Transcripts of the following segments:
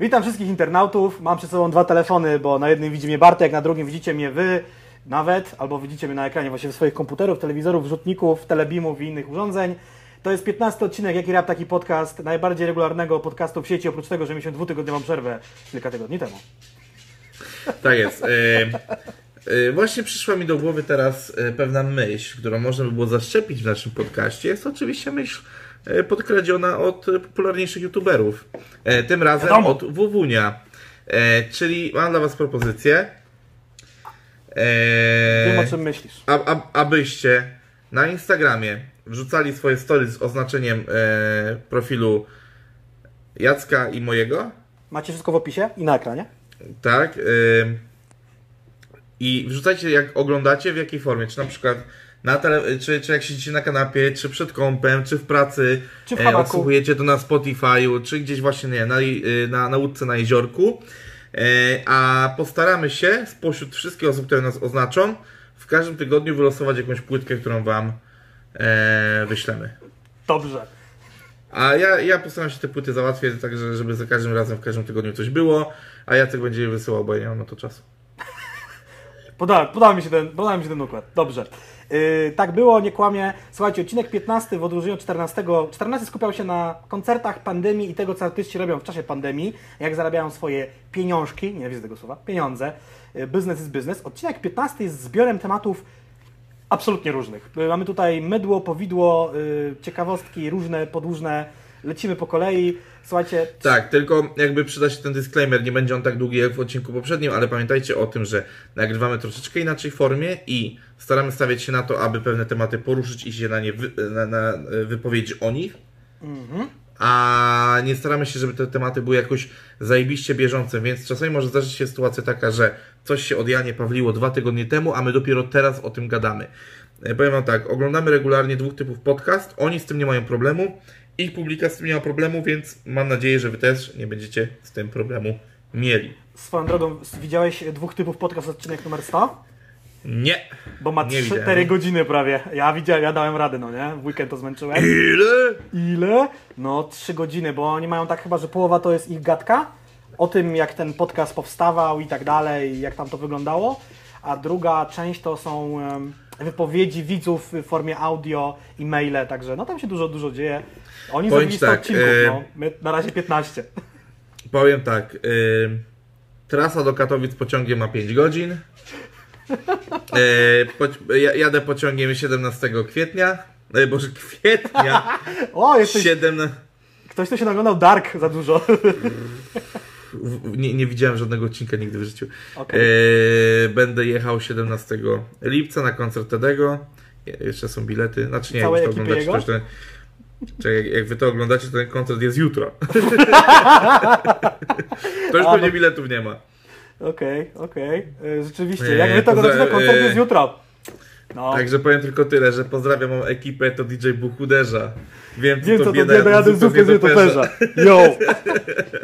Witam wszystkich internautów. Mam przed sobą dwa telefony, bo na jednym widzi mnie Bartek, na drugim widzicie mnie wy nawet, albo widzicie mnie na ekranie właśnie swoich komputerów, telewizorów, rzutników, telebimów i innych urządzeń. To jest 15 odcinek Jaki Rap Taki Podcast, najbardziej regularnego podcastu w sieci, oprócz tego, że mieliśmy dwutygodniową przerwę kilka tygodni temu. Tak jest. E, e, właśnie przyszła mi do głowy teraz e, pewna myśl, którą można by było zaszczepić w naszym podcaście. Jest to oczywiście myśl podkradziona od popularniejszych youtuberów. E, tym razem Wiadomo. od Wuwunia. E, czyli mam dla Was propozycję. E, Wiem o czym myślisz. a, a, abyście na Instagramie wrzucali swoje stories z oznaczeniem e, profilu Jacka i mojego. Macie wszystko w opisie i na ekranie. Tak. I wrzucajcie jak oglądacie, w jakiej formie. Czy na przykład na tele, czy, czy jak siedzicie na kanapie, czy przed kąpem, czy w pracy, Czy w e, odsłuchujecie to na Spotify'u, czy gdzieś właśnie nie, na, y, na, na łódce na jeziorku. E, a postaramy się spośród wszystkich osób, które nas oznaczą, w każdym tygodniu wylosować jakąś płytkę, którą Wam e, wyślemy. Dobrze. A ja, ja postaram się te płyty załatwić, tak że- żeby za każdym razem w każdym tygodniu coś było, a Jacek będzie je wysyłał, bo ja nie mam na to czasu. Podoba, podoba, mi się ten, podoba mi się ten układ. Dobrze. Yy, tak było, nie kłamie. Słuchajcie, odcinek 15 w odróżnieniu od 14. 14 skupiał się na koncertach, pandemii i tego, co artyści robią w czasie pandemii, jak zarabiają swoje pieniążki, nie widzę tego słowa, pieniądze. Yy, Business is business. Odcinek 15 jest zbiorem tematów absolutnie różnych. Yy, Mamy tutaj mydło, powidło, yy, ciekawostki, różne, podłużne. Lecimy po kolei. Słuchajcie, Tak, tylko jakby przyda się ten disclaimer, nie będzie on tak długi jak w odcinku poprzednim, ale pamiętajcie o tym, że nagrywamy troszeczkę inaczej formie i staramy stawiać się na to, aby pewne tematy poruszyć i się na nie wy, na, na, wypowiedzieć o nich. A nie staramy się, żeby te tematy były jakoś zajebiście bieżące, więc czasami może zdarzyć się sytuacja taka, że coś się od Janie Pawliło dwa tygodnie temu, a my dopiero teraz o tym gadamy. E, Powiem wam tak, oglądamy regularnie dwóch typów podcast, oni z tym nie mają problemu, ich publika z tym nie ma problemu, więc mam nadzieję, że wy też nie będziecie z tym problemu mieli. swoją drogą, widziałeś dwóch typów podcast odcinek numer 100? Nie! Bo ma Nie 4 widziałem. godziny prawie. Ja widziałem, ja dałem radę, no nie? W weekend to zmęczyłem. Ile? Ile? No 3 godziny, bo oni mają tak chyba, że połowa to jest ich gadka o tym, jak ten podcast powstawał i tak dalej, jak tam to wyglądało, a druga część to są em, wypowiedzi widzów w formie audio i maile, także no tam się dużo, dużo dzieje. Oni Powiem zrobili ci 100 tak, odcinków, e, no. My na razie 15. Powiem tak, y, trasa do Katowic pociągiem ma 5 godzin. Y, po, ja, jadę pociągiem 17 kwietnia. Y, Boże, kwietnia! O, jesteś, 7, ktoś tu się naglądał Dark za dużo. Nie, nie widziałem żadnego odcinka nigdy w życiu. Okej. Y, będę jechał 17 lipca na koncert Tedego. Je- Jeszcze są bilety. Znaczy nie, Całej jak to oglądacie, to, to, Czekaj, jak, jak wy to oglądacie, to ten koncert jest jutro. to już A, pewnie no- biletów nie ma. Okej, okej. E, Rzeczywiście, Nie, jak wy to oglądacie, koncert e, jest jutro. No. Także powiem tylko tyle, że pozdrawiam moją ekipę, to DJ Buchuderza. Wiem, co Wiem, to co to bieda, bieda, jadę co z nietoperza. Yo!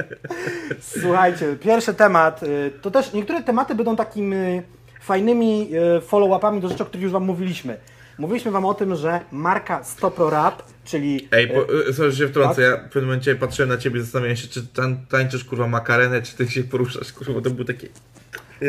Słuchajcie, pierwszy temat, y, to też niektóre tematy będą takimi fajnymi y, follow-upami do rzeczy, o których już Wam mówiliśmy. Mówiliśmy Wam o tym, że marka Stopro Rap, czyli... Ej, po, y, y, sorry, że się wtrącę, Tak? ja w pewnym momencie patrzyłem na ciebie, zastanawiałem się, czy tań, tańczysz kurwa makarenę, czy ty się poruszasz, kurwa, bo to był taki...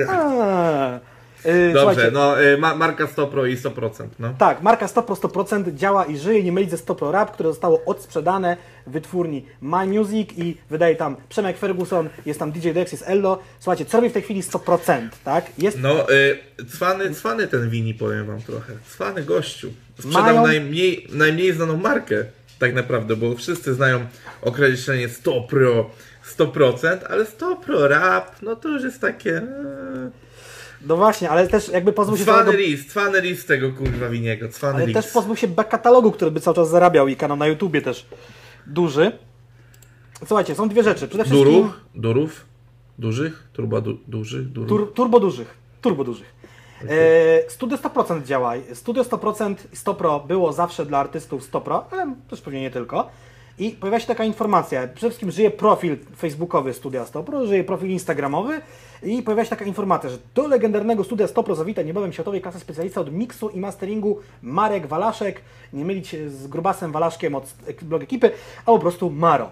A, y, Dobrze, słuchajcie, no, y, ma, marka 100% i 100%, no. Tak, marka Stopro 100% działa i żyje, nie mylić ze Stopro Rap, które zostało odsprzedane wytwórni My Music i wydaje tam Przemek Ferguson, jest tam DJ Dex, jest Ello. Słuchajcie, co robi w tej chwili 100%, tak? Jest No, y, cwany, cwany ten Wini, powiem wam trochę. Cwany gościu. Sprzedał Mają- najmniej, najmniej znaną markę, tak naprawdę, bo wszyscy znają określenie 100 pro, 100%, ale 100 pro rap, no to już jest takie... e, No właśnie, ale też jakby pozbył się Cwany całego, list, cwany list tego kurwa Winiego, cwany ale też pozbył się back katalogu, który by cały czas zarabiał i kanał na YouTubie też duży. Słuchajcie, są dwie rzeczy. Przede wszystkim Durów, durów, dużych, turba du, dużych, durów. tur, turbo dużych, turbo dużych. E, Studio 100% działa. Studio 100% i 100pro było zawsze dla artystów 100pro, ale też pewnie nie tylko. I pojawia się taka informacja. Przede wszystkim żyje profil facebookowy Studia 100pro, żyje profil instagramowy i pojawia się taka informacja, że do legendarnego Studia 100pro zawita niebawem światowej klasy specjalista od miksu i masteringu Marek Walaszek, nie mylić z Grubasem Walaszkiem od blog ekipy, a po prostu Maro.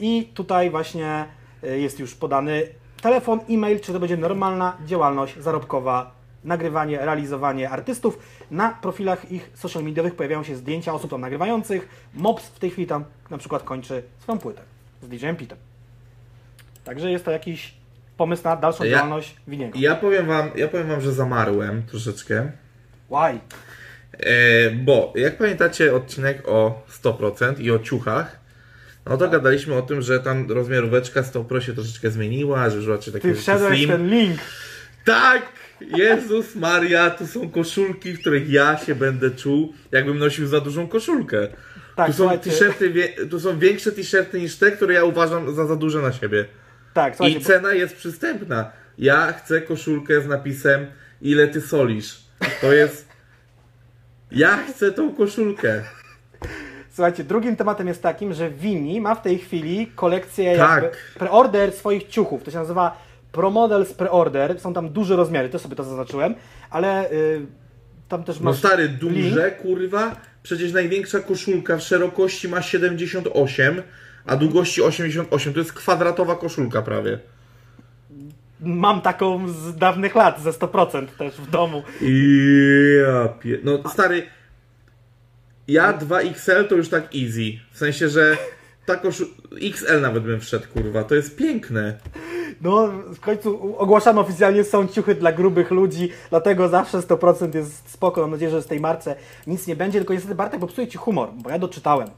I tutaj właśnie y, jest już podany telefon, e-mail, czy to będzie normalna działalność zarobkowa, nagrywanie, realizowanie artystów. Na profilach ich social mediowych pojawiają się zdjęcia osób tam nagrywających. Mops w tej chwili tam na przykład kończy swoją płytę z DJ-em Pitem. Także jest to jakiś pomysł na dalszą Ja- działalność Winiego. Ja powiem wam, ja powiem wam, że zamarłem troszeczkę. Why? E, bo jak pamiętacie odcinek o 100% i o ciuchach, no to gadaliśmy o tym, że tam rozmiaróweczka 100 Pro się troszeczkę zmieniła, że już raczej takie Ty wszedłeś slim. ten link. Tak! Jezus Maria, to są koszulki, w których ja się będę czuł, jakbym nosił za dużą koszulkę. Tak, tu, są t-shirty, tu są większe t-shirty niż te, które ja uważam za za duże na siebie. Tak, I cena jest przystępna. Ja chcę koszulkę z napisem ile ty solisz. To jest... Ja chcę tą koszulkę. Słuchajcie, drugim tematem jest takim, że Vini ma w tej chwili kolekcję Tak. preorder swoich ciuchów. To się nazywa ProModels Preorder. Są tam duże rozmiary, też sobie to zaznaczyłem, ale y, tam też No masz stary, link. duże, kurwa. Przecież największa koszulka w szerokości ma 78, a długości 88. To jest kwadratowa koszulka prawie. Mam taką z dawnych lat, ze 100% też w domu. Ja pie... No stary, ja 2XL to już tak easy. W sensie, że ta koszu... XL nawet bym wszedł, kurwa. To jest piękne. No, w końcu ogłaszamy oficjalnie, są ciuchy dla grubych ludzi, dlatego zawsze 100% jest spoko. Mam nadzieję, że z tej marce nic nie będzie, tylko niestety Bartek popsuje Ci humor, bo ja doczytałem.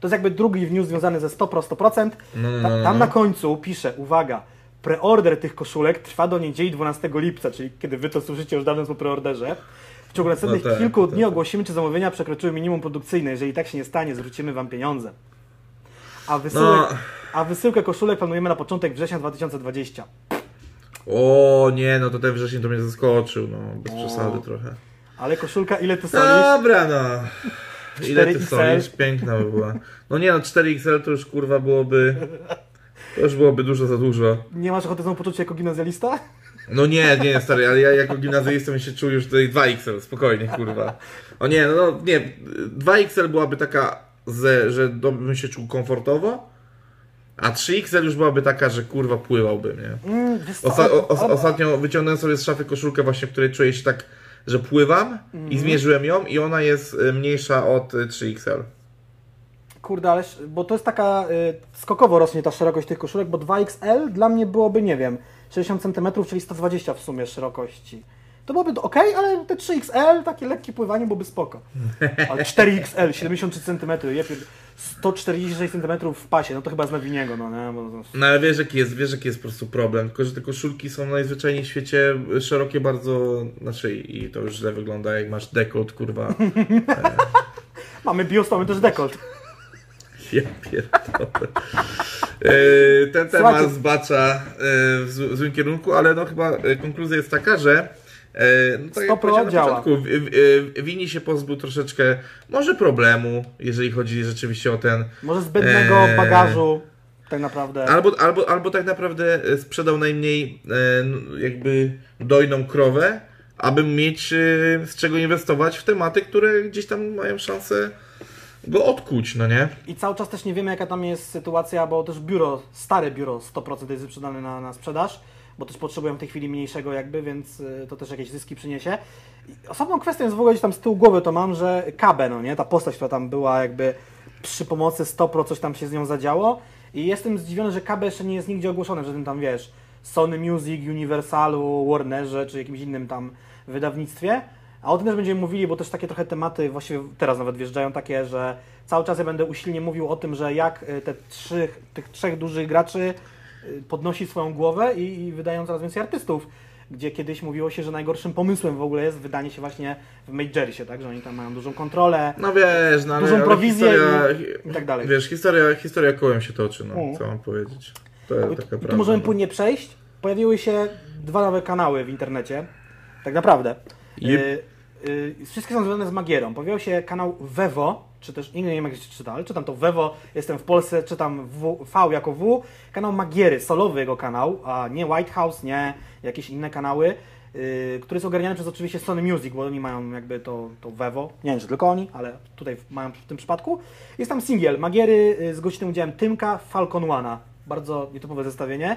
To jest jakby drugi news związany ze 100 pro 100%. No, no, Ta, no, tam no. na końcu pisze, uwaga, preorder tych koszulek trwa do niedzieli 12 lipca, czyli kiedy Wy to słyszycie już dawno po preorderze. W ciągu następnych tak, kilku tak. dni ogłosimy, czy zamówienia przekroczyły minimum produkcyjne. Jeżeli tak się nie stanie, zwrócimy Wam pieniądze. A wysyłek, No. a wysyłkę koszulek planujemy na początek września 2020. O nie, no to ten wrzesień to mnie zaskoczył, no. Bez O. przesady trochę. Ale koszulka, ile ty solisz? Dobra, no. Ile ty 4XL? solisz? Piękna by była. No nie no, 4XL to już kurwa byłoby... To już byłoby dużo za dużo. Nie masz ochoty znowu poczuć się jako gimnazjalista? No nie, nie, stary, ale ja jako gimnazjalista bym się czuł już tutaj 2XL, spokojnie, kurwa. O nie, no, no nie, 2XL byłaby taka, że, że bym się czuł komfortowo, a 3XL już byłaby taka, że kurwa pływałbym, nie? Mm, Osta- o, o, ostatnio wyciągnąłem sobie z szafy koszulkę właśnie, w której czuję się tak, że pływam i zmierzyłem ją i ona jest y, mniejsza od y, 3XL. Kurde, ale bo to jest taka y, skokowo rośnie ta szerokość tych koszulek, bo 2XL dla mnie byłoby, nie wiem, 60 cm, czyli 120 w sumie szerokości. To byłoby ok, ale te 3XL, takie lekkie pływanie byłoby spoko. Ale 4XL, 73 cm, je pier- 146 cm w pasie, no to chyba z Nawiniego, no nie? Bo, No ale wiesz jaki jest, wiesz jaki jest po prostu problem, tylko że te koszulki są najzwyczajniej w świecie szerokie bardzo, znaczy i to już źle wygląda jak masz dekolt, kurwa. mamy biust, mamy też dekolt. Ja pierdolę. E, Ten temat Słuchajcie. zbacza e, w zł- w złym kierunku, ale no chyba e, konkluzja jest taka, że e, no tak jak 100% powiedziałem na początku, Wini się pozbył troszeczkę może problemu, jeżeli chodzi rzeczywiście o ten Może zbędnego Eee. bagażu, tak naprawdę. Albo, albo, albo tak naprawdę e, sprzedał najmniej e, jakby dojną krowę, aby mieć e, z czego inwestować w tematy, które gdzieś tam mają szansę go odkuć, no nie? I cały czas też nie wiemy, jaka tam jest sytuacja, bo też biuro, stare biuro 100% jest wyprzedane na, na sprzedaż, bo też potrzebują w tej chwili mniejszego jakby, więc y, to też jakieś zyski przyniesie. I osobną kwestią jest w ogóle gdzieś tam z tyłu głowy to mam, że Kabe, no nie, ta postać, która tam była jakby przy pomocy 100% coś tam się z nią zadziało i jestem zdziwiony, że Kabe jeszcze nie jest nigdzie ogłoszony, że ten tam wiesz, Sony Music, Universalu, Warnerze czy jakimś innym tam wydawnictwie. A o tym też będziemy mówili, bo też takie trochę tematy, właściwie teraz nawet wjeżdżają takie, że cały czas ja będę usilnie mówił o tym, że jak y, te trzy, tych trzech dużych graczy podnosi swoją głowę i, i wydają coraz więcej artystów. Gdzie kiedyś mówiło się, że najgorszym pomysłem w ogóle jest wydanie się właśnie w Majorsie, tak? Że oni tam mają dużą kontrolę No wiesz, no Dużą ale prowizję historia, i tak dalej. Wiesz, historia, historia kołem się toczy, no, Mm. co mam powiedzieć. To jest I taka tu prawda. możemy no. płynnie przejść. Pojawiły się dwa nowe kanały w internecie. Tak naprawdę. Yep. Y, y, wszystkie są związane z Magierą. Pojawił się kanał Vevo, czy też nie wiem jak się czyta, ale czytam to Vevo, jestem w Polsce, czytam w, V jako W. Kanał Magiery, solowy jego kanał, a nie White House, nie jakieś inne kanały. y, który jest ogarniany przez oczywiście Sony Music, bo oni mają jakby to, to Vevo, nie wiem czy tylko oni, ale tutaj mają w tym przypadku. Jest tam singiel Magiery y, z gościnnym udziałem Tymka Falcon One'a. bardzo nietypowe zestawienie.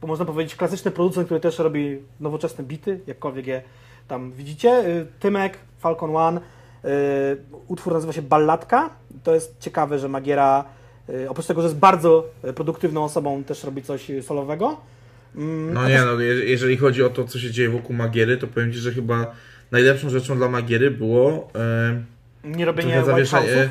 Bo można powiedzieć klasyczny producent, który też robi nowoczesne bity, jakkolwiek je tam widzicie. Y, Tymek, Falcon One. Y, Utwór nazywa się Balladka. To jest ciekawe, że Magiera, y, oprócz tego, że jest bardzo y, produktywną osobą, też robi coś solowego. Mm, No nie, no je- jeżeli chodzi o to, co się dzieje wokół Magiery, to powiem Ci, że chyba najlepszą rzeczą dla Magiery było e, Nie robienie zawieszenie...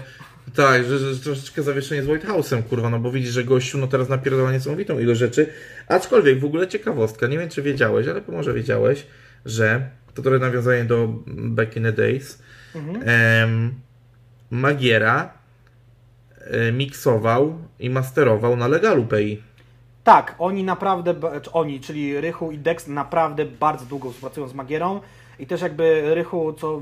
Tak, że, że troszeczkę zawieszenie z White House'em, kurwa, no bo widzisz, że gościu no teraz napierdala niesamowitą ilość rzeczy. Aczkolwiek w ogóle ciekawostka, nie wiem czy wiedziałeś, ale może wiedziałeś, że to trochę nawiązanie do Back in the Days. Mhm. Magiera e, miksował i masterował na Legalu Pay. Tak, oni naprawdę, oni, czyli Rychu i Dex naprawdę bardzo długo współpracują z Magierą i też jakby Rychu, co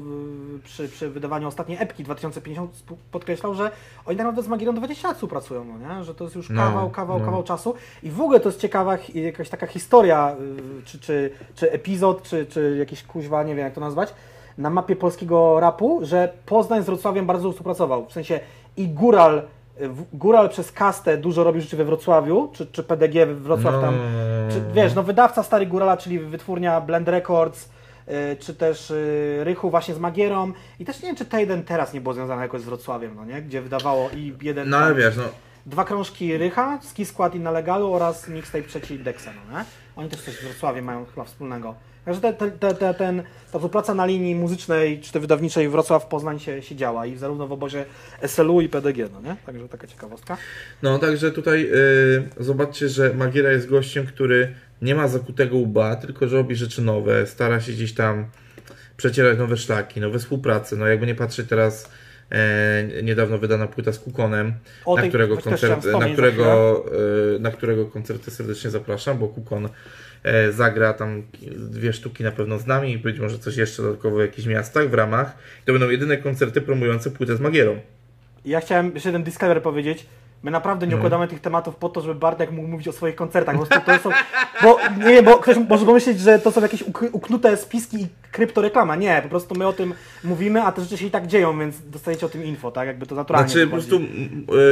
przy, przy wydawaniu ostatniej epki 2050 sp- podkreślał, że oni tak naprawdę z Magierą 20 lat współpracują, no nie? że to jest już No, kawał, kawał, no. kawał czasu i w ogóle to jest ciekawa jakaś taka historia, y, czy, czy, czy epizod, czy, czy jakiś kuźwa, nie wiem jak to nazwać, na mapie polskiego rapu, że Poznań z Wrocławiem bardzo współpracował, w sensie i Góral w- Góral przez kastę dużo robi rzeczy we Wrocławiu, czy, czy PDG Wrocław No. tam, czy, wiesz, no wydawca Stary Górala, czyli wytwórnia Blend Records, y, czy też y, Rychu właśnie z Magierą i też nie wiem, czy Tejden teraz nie było związane jakoś z Wrocławiem, no nie, gdzie wydawało i jeden, No ale wiesz, no dwa krążki Rycha, Ski Skład i na Legalu oraz mixtape trzeci Dexa, no nie? Oni też coś z Wrocławiem mają chyba wspólnego. Także te, te, te, te, ten, ta współpraca na linii muzycznej czy te wydawniczej Wrocław-Poznań się, się działa i zarówno w obozie SLU i PDG, no nie? Także taka ciekawostka. No, także tutaj y, zobaczcie, że Magiera jest gościem, który nie ma zakutego łba, tylko że robi rzeczy nowe, stara się gdzieś tam przecierać nowe szlaki, nowe współprace. No, jakby nie patrzeć teraz, e, niedawno wydana płyta z Kukonem, na którego, koncert, na, którego, e, na którego koncerty serdecznie zapraszam, bo Kukon zagra tam dwie sztuki na pewno z nami i być może coś jeszcze dodatkowo w jakichś miastach w ramach. To będą jedyne koncerty promujące płytę z Magierą. Ja chciałem jeszcze jeden disclaimer powiedzieć. My naprawdę nie No. układamy tych tematów po to, żeby Bartek mógł mówić o swoich koncertach. Po to są, bo nie, bo ktoś może pomyśleć, że to są jakieś uk- uknute spiski i kryptoreklama. Nie, po prostu my o tym mówimy, a te rzeczy się i tak dzieją, więc dostajecie o tym info, tak? Jakby to naturalnie Znaczy, po prostu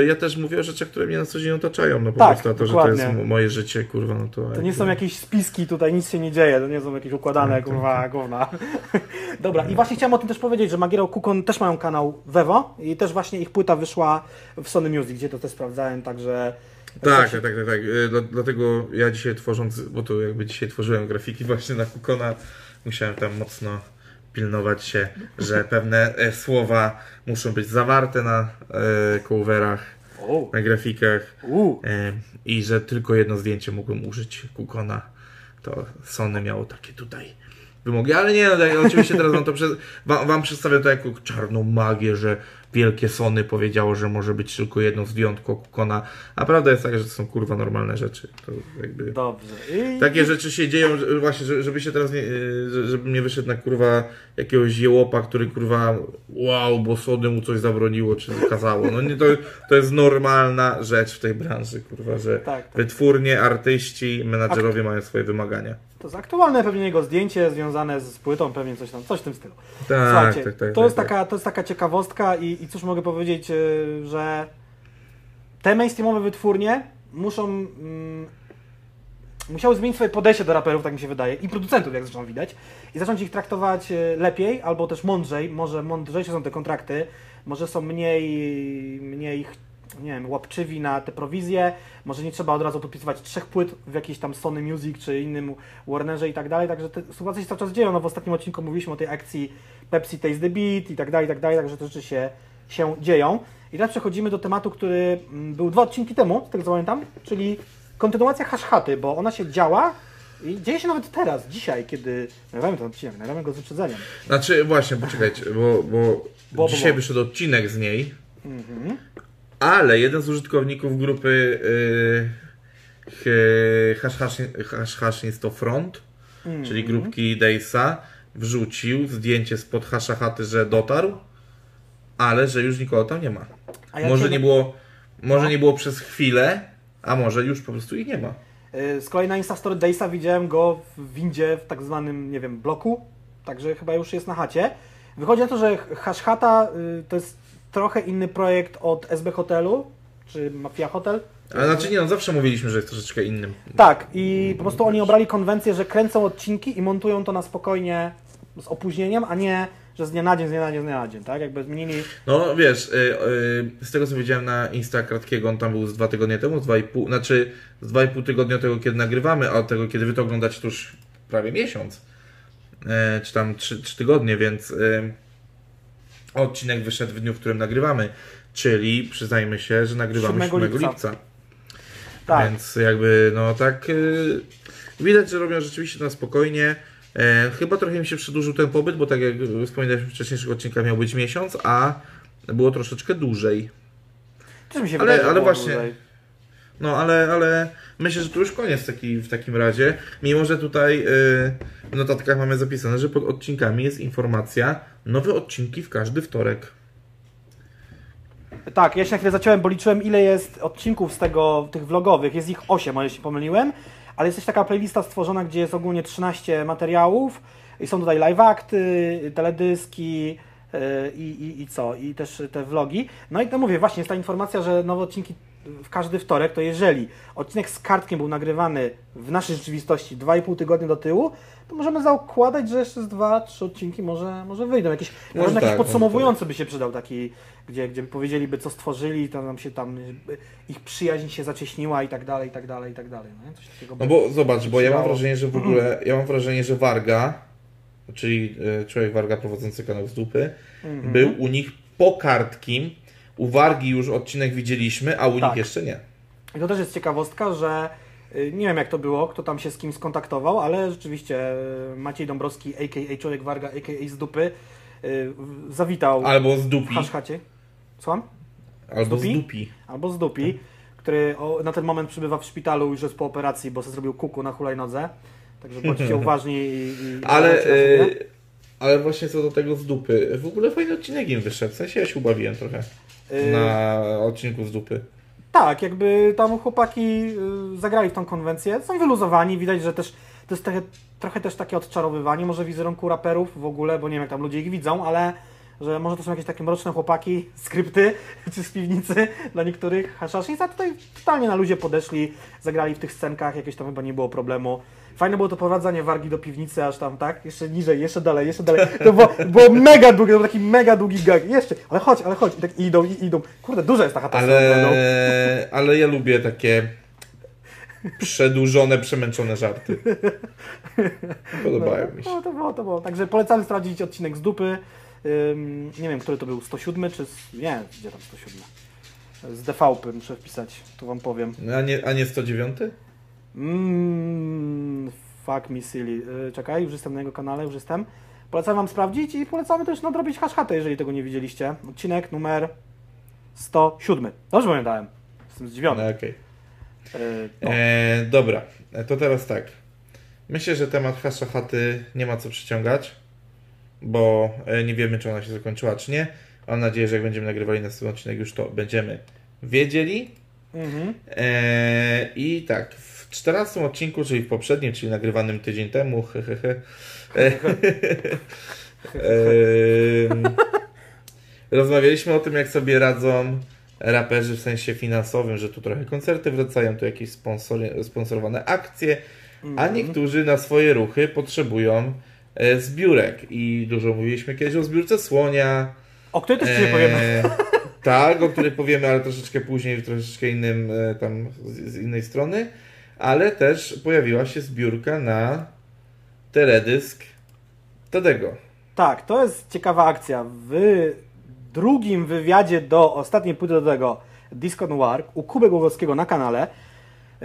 e, ja też mówię o rzeczach, które mnie na co dzień otaczają. No po Tak, prostu, to, że to dokładnie. jest moje życie, kurwa, no to. To nie są jakieś spiski tutaj, nic się nie dzieje, to nie są jakieś układane, Tak, kurwa, gówna. Dobra, i właśnie chciałem o tym też powiedzieć, że Magiero Kukon też mają kanał Vevo i też właśnie ich płyta wyszła w Sony Music, gdzie to też sprawdzałem, także... Tak, tak, tak, tak. tak. E, Dla, dlatego ja dzisiaj tworząc, bo to jakby dzisiaj tworzyłem grafiki właśnie na Kukona, musiałem tam mocno pilnować się, że pewne e, słowa muszą być zawarte na e, coverach, na grafikach e, i że tylko jedno zdjęcie mogłem użyć Kukona. To Sony miało takie tutaj wymogi, ale nie, no, tak, oczywiście teraz wam to przez, wam, wam przedstawiam to jako czarną magię, że wielkie Sony powiedziało, że może być tylko jedno zdjątko Kukona, a prawda jest taka, że to są kurwa normalne rzeczy. To jakby... Dobrze. I... Takie rzeczy się dzieją, że, właśnie, że- żeby się teraz nie, że- żebym nie wyszedł na kurwa jakiegoś jełopa, który kurwa wow, bo Sony mu coś zabroniło czy zakazało. No nie, to, to jest normalna rzecz w tej branży, kurwa, że Tak, tak. wytwórnie, artyści, menadżerowie mają swoje wymagania. To jest aktualne pewnie jego zdjęcie związane z płytą, pewnie coś tam, coś w tym stylu. Tak, Słuchajcie, tak, tak. to, jest tak, taka, to jest taka ciekawostka i, i cóż mogę powiedzieć, yy, że te mainstreamowe wytwórnie muszą mm, musiały zmienić swoje podejście do raperów, tak mi się wydaje, i producentów, jak zresztą widać, i zacząć ich traktować e, lepiej, albo też mądrzej, może mądrzejsze są te kontrakty, może są mniej, mniej nie wiem, łapczywi na te prowizje, może nie trzeba od razu podpisywać trzech płyt w jakiejś tam Sony Music czy innym Warnerze i tak dalej, także te sytuacje się cały czas dzieją, no w ostatnim odcinku mówiliśmy o tej akcji Pepsi Taste the Beat i tak dalej, i tak dalej, także te rzeczy się, się dzieją. I teraz przechodzimy do tematu, który mm, był dwa odcinki temu, z tego co pamiętam, czyli kontynuacja hashchaty, bo ona się działa i dzieje się nawet teraz, dzisiaj, kiedy nagrywamy ten odcinek, nagrywamy go z wyprzedzeniem. Znaczy, właśnie, poczekajcie, bo, bo, bo, dzisiaj bo. wyszedł odcinek z niej, Mhm. ale jeden z użytkowników grupy yy, Hash Insto Front, Mhm. czyli grupki Daysa, wrzucił zdjęcie spod haszachaty, że dotarł, ale że już nikogo tam nie ma. Może nie było, może No. nie było przez chwilę, a może już po prostu ich nie ma. Y, Z kolei na Instastory Daysa widziałem go w windzie w tak zwanym, nie wiem, bloku, także chyba już jest na chacie. Wychodzi na to, że Hashchata y, to jest trochę inny projekt od SB Hotelu, czy Mafia Hotel, A znaczy nie, no zawsze mówiliśmy, że jest troszeczkę innym. Tak, i po prostu oni obrali konwencję, że kręcą odcinki i montują to na spokojnie z opóźnieniem, a nie, że z dnia na dzień, z dnia na dzień, z dnia na dzień, tak? Jakby zmienili... No wiesz, y, y, z tego co widziałem na Insta Kratkiego, on tam był z dwa tygodnie temu, z dwa i pół, znaczy z dwa i pół tygodnia tego, kiedy nagrywamy, a od tego, kiedy wy to oglądacie, to już prawie miesiąc. E, czy tam trzy, trzy tygodnie, więc y, odcinek wyszedł w dniu, w którym nagrywamy. Czyli przyznajmy się, że nagrywamy 7 7 lipca. lipca. Tak, Więc jakby, no tak, y, widać, że robią rzeczywiście na spokojnie. E, chyba trochę im się przedłużył ten pobyt, bo tak jak wspominaliśmy w wcześniejszych odcinkach, miał być miesiąc, a było troszeczkę dłużej. też mi się ale- wydaje, ale właśnie- dłużej. No ale, ale myślę, że to już koniec taki, w takim razie. Mimo, że tutaj y, w notatkach mamy zapisane, że pod odcinkami jest informacja nowe odcinki w każdy wtorek. Tak, ja się na chwilę zaciąłem, bo liczyłem ile jest odcinków z tego, tych vlogowych. Jest ich 8, o ile się pomyliłem. Ale jest też taka playlista stworzona, gdzie jest ogólnie 13 materiałów. I są tutaj live akty, teledyski yy, i, i, i co? I też te vlogi. No i to mówię, właśnie jest ta informacja, że nowe odcinki w każdy wtorek, to jeżeli odcinek z kartkiem był nagrywany w naszej rzeczywistości 2,5 tygodnia do tyłu, to możemy zakładać, że jeszcze z 2-3 odcinki może, może wyjdą. Jakieś, Może może jakiś tak, podsumowujący by się przydał taki, gdzie, gdzie by powiedzieliby, co stworzyli, to nam się tam y, ich przyjaźń się zacieśniła i tak dalej, i tak dalej, i tak dalej. No, No bo zobacz, bo ja mam wrażenie, że w ogóle, ja mam wrażenie, że Warga, czyli e, człowiek Warga prowadzący kanał z dupy, Mhm. był u nich po kartkim. U Wargi już odcinek widzieliśmy, a u Tak. nich jeszcze nie. I to też jest ciekawostka, że y, nie wiem jak to było, kto tam się z kim skontaktował, ale rzeczywiście y, Maciej Dąbrowski, a.k.a. Człowiek Warga, a.k.a. z dupy, y, w- zawitał Albo z w dupi, Haszchacie. Słucham? albo z dupi? dupi. Albo z dupi, który o, na ten moment przybywa w szpitalu już jest po operacji, bo sobie zrobił kuku na hulajnodze. Także bądźcie uważni i... i Ale, ale właśnie co do tego z dupy, w ogóle fajny odcinek im wyszedł, w sensie ja się ubawiłem trochę Y, na odcinku z dupy. Tak, jakby tam chłopaki y, zagrali w tą konwencję, są wyluzowani, widać, że też to jest trochę, trochę też takie odczarowywanie, może wizerunku raperów w ogóle, bo nie wiem jak tam ludzie ich widzą, ale że może to są jakieś takie mroczne chłopaki, skrypty czy z piwnicy dla niektórych haszaszyc, a tutaj totalnie na ludzie podeszli, zagrali w tych scenkach, jakieś tam chyba nie było problemu. Fajne było to prowadzenie wargi do piwnicy, aż tam, tak? Jeszcze niżej, jeszcze dalej, jeszcze dalej. To było, było mega długie, to był taki mega długi gag. Jeszcze, ale chodź, ale chodź. I tak idą, i idą. Kurde, duża jest ta chata. swoją drogą. Ale, ale ja lubię takie przedłużone, przemęczone żarty. Podobają mi się. No, to było, to było. Także polecamy sprawdzić odcinek z dupy. Ym, nie wiem, który to był, 107 czy... Nie, gdzie tam 107? Z DVP muszę wpisać, tu wam powiem. A nie, a nie 109? Mm, fuck me silly. Yy, czekaj, już jestem na jego kanale, już jestem. Polecam wam sprawdzić i polecamy też nadrobić haszhatę, jeżeli tego nie widzieliście. Odcinek numer 107. Dobrze pamiętałem. Jestem zdziwiony. No, okej. Yy, no. E, dobra, e, to teraz tak. Myślę, że temat hasza chaty nie ma co przyciągać, bo e, nie wiemy, czy ona się zakończyła, czy nie. Mam nadzieję, że jak będziemy nagrywali następny odcinek, już to będziemy wiedzieli. Mhm. E, I tak, w 14 odcinku, czyli w poprzednim, czyli nagrywanym tydzień temu, he, he, he, e, em, rozmawialiśmy o tym, jak sobie radzą raperzy w sensie finansowym, że tu trochę koncerty wracają, tu jakieś sponsory, sponsorowane akcje, a niektórzy na swoje ruchy potrzebują e, zbiórek. I dużo mówiliśmy kiedyś o zbiórce słonia. O której też dzisiaj powiemy. E, tak, o której powiemy, ale troszeczkę później, w troszeczkę innym, e, tam z, z innej strony. Ale też pojawiła się zbiórka na teledysk Tadego. Tak, to jest ciekawa akcja. W drugim wywiadzie do ostatniej płyty do tego Disco Noir u Kuby Głogowskiego na kanale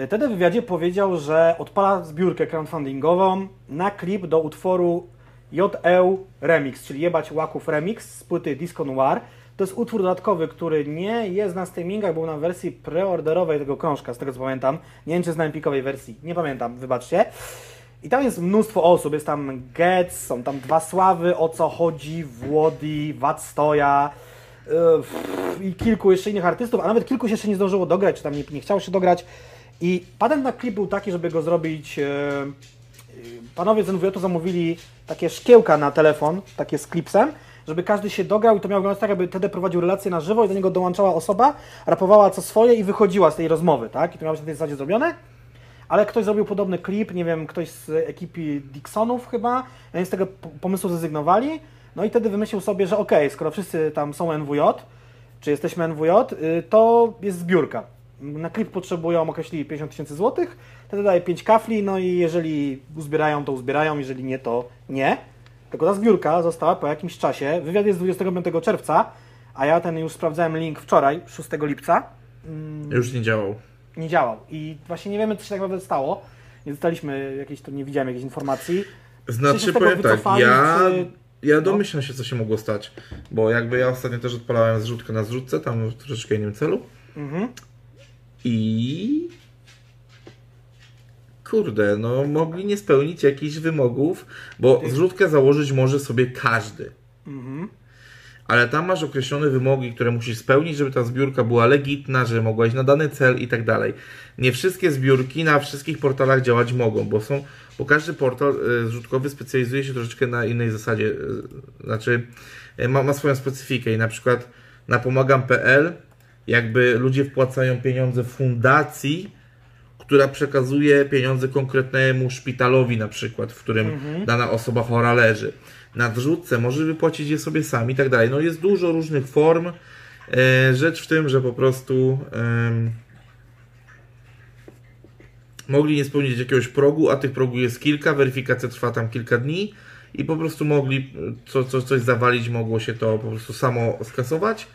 wtedy w wywiadzie powiedział, że odpala zbiórkę crowdfundingową na klip do utworu JE Remix, czyli Jebać Łaków Remix z płyty Disco Noir. To jest utwór dodatkowy, który nie jest na streamingach, był na wersji preorderowej tego krążka, z tego co pamiętam. Nie wiem, czy jest na empikowej wersji, nie pamiętam, wybaczcie. I tam jest mnóstwo osób, jest tam Getz, są tam dwa Sławy, o co chodzi, Włody, Wacstoja yy, i kilku jeszcze innych artystów, a nawet kilku się jeszcze nie zdążyło dograć, czy tam nie, nie chciało się dograć. I patent na klip był taki, żeby go zrobić. Yy, yy, panowie z NWJ-u zamówili takie szkiełka na telefon, takie z klipsem, żeby każdy się dograł i to miało wyglądać tak, jakby TD prowadził relację na żywo i do niego dołączała osoba, rapowała co swoje i wychodziła z tej rozmowy, tak? I to miało być na tej zasadzie zrobione. Ale ktoś zrobił podobny klip, nie wiem, ktoś z ekipy Dixonów chyba, więc z tego pomysłu zrezygnowali. No i wtedy wymyślił sobie, że okej, skoro wszyscy tam są NWJ, czy jesteśmy NWJ, y, to jest zbiórka. Na klip potrzebują, określili 50 tysięcy złotych, wtedy daje 5 kafli, no i jeżeli uzbierają, to uzbierają, jeżeli nie, to nie. Tylko ta zbiórka została po jakimś czasie, wywiad jest 25 czerwca, a ja ten już sprawdzałem link wczoraj, 6 lipca, mm, Już nie działał. nie działał. I właśnie nie wiemy, co się tak naprawdę stało. Nie dostaliśmy jakiejś, to nie widziałem jakiejś informacji. Znaczy powiem tak, ja, ja no? domyślam się, co się mogło stać. Bo jakby ja ostatnio też odpalałem zrzutkę na zrzutce, tam w troszeczkę innym celu. Mhm. I kurde, no mogli nie spełnić jakichś wymogów, bo zrzutkę założyć może sobie każdy. Mhm. Ale tam masz określone wymogi, które musisz spełnić, żeby ta zbiórka była legitna, że mogła iść na dany cel i tak dalej. Nie wszystkie zbiórki na wszystkich portalach działać mogą, bo są, bo każdy portal e, zrzutkowy specjalizuje się troszeczkę na innej zasadzie, e, znaczy e, ma, ma swoją specyfikę i na przykład na pomagam.pl jakby ludzie wpłacają pieniądze fundacji, która przekazuje pieniądze konkretnemu szpitalowi na przykład, w którym dana osoba chora leży. Na wrzutce może wypłacić je sobie sami i tak dalej. No jest dużo różnych form. E, rzecz w tym, że po prostu em, mogli nie spełnić jakiegoś progu, a tych progów jest kilka, weryfikacja trwa tam kilka dni i po prostu mogli e, co, co, coś zawalić, mogło się to po prostu samo skasować,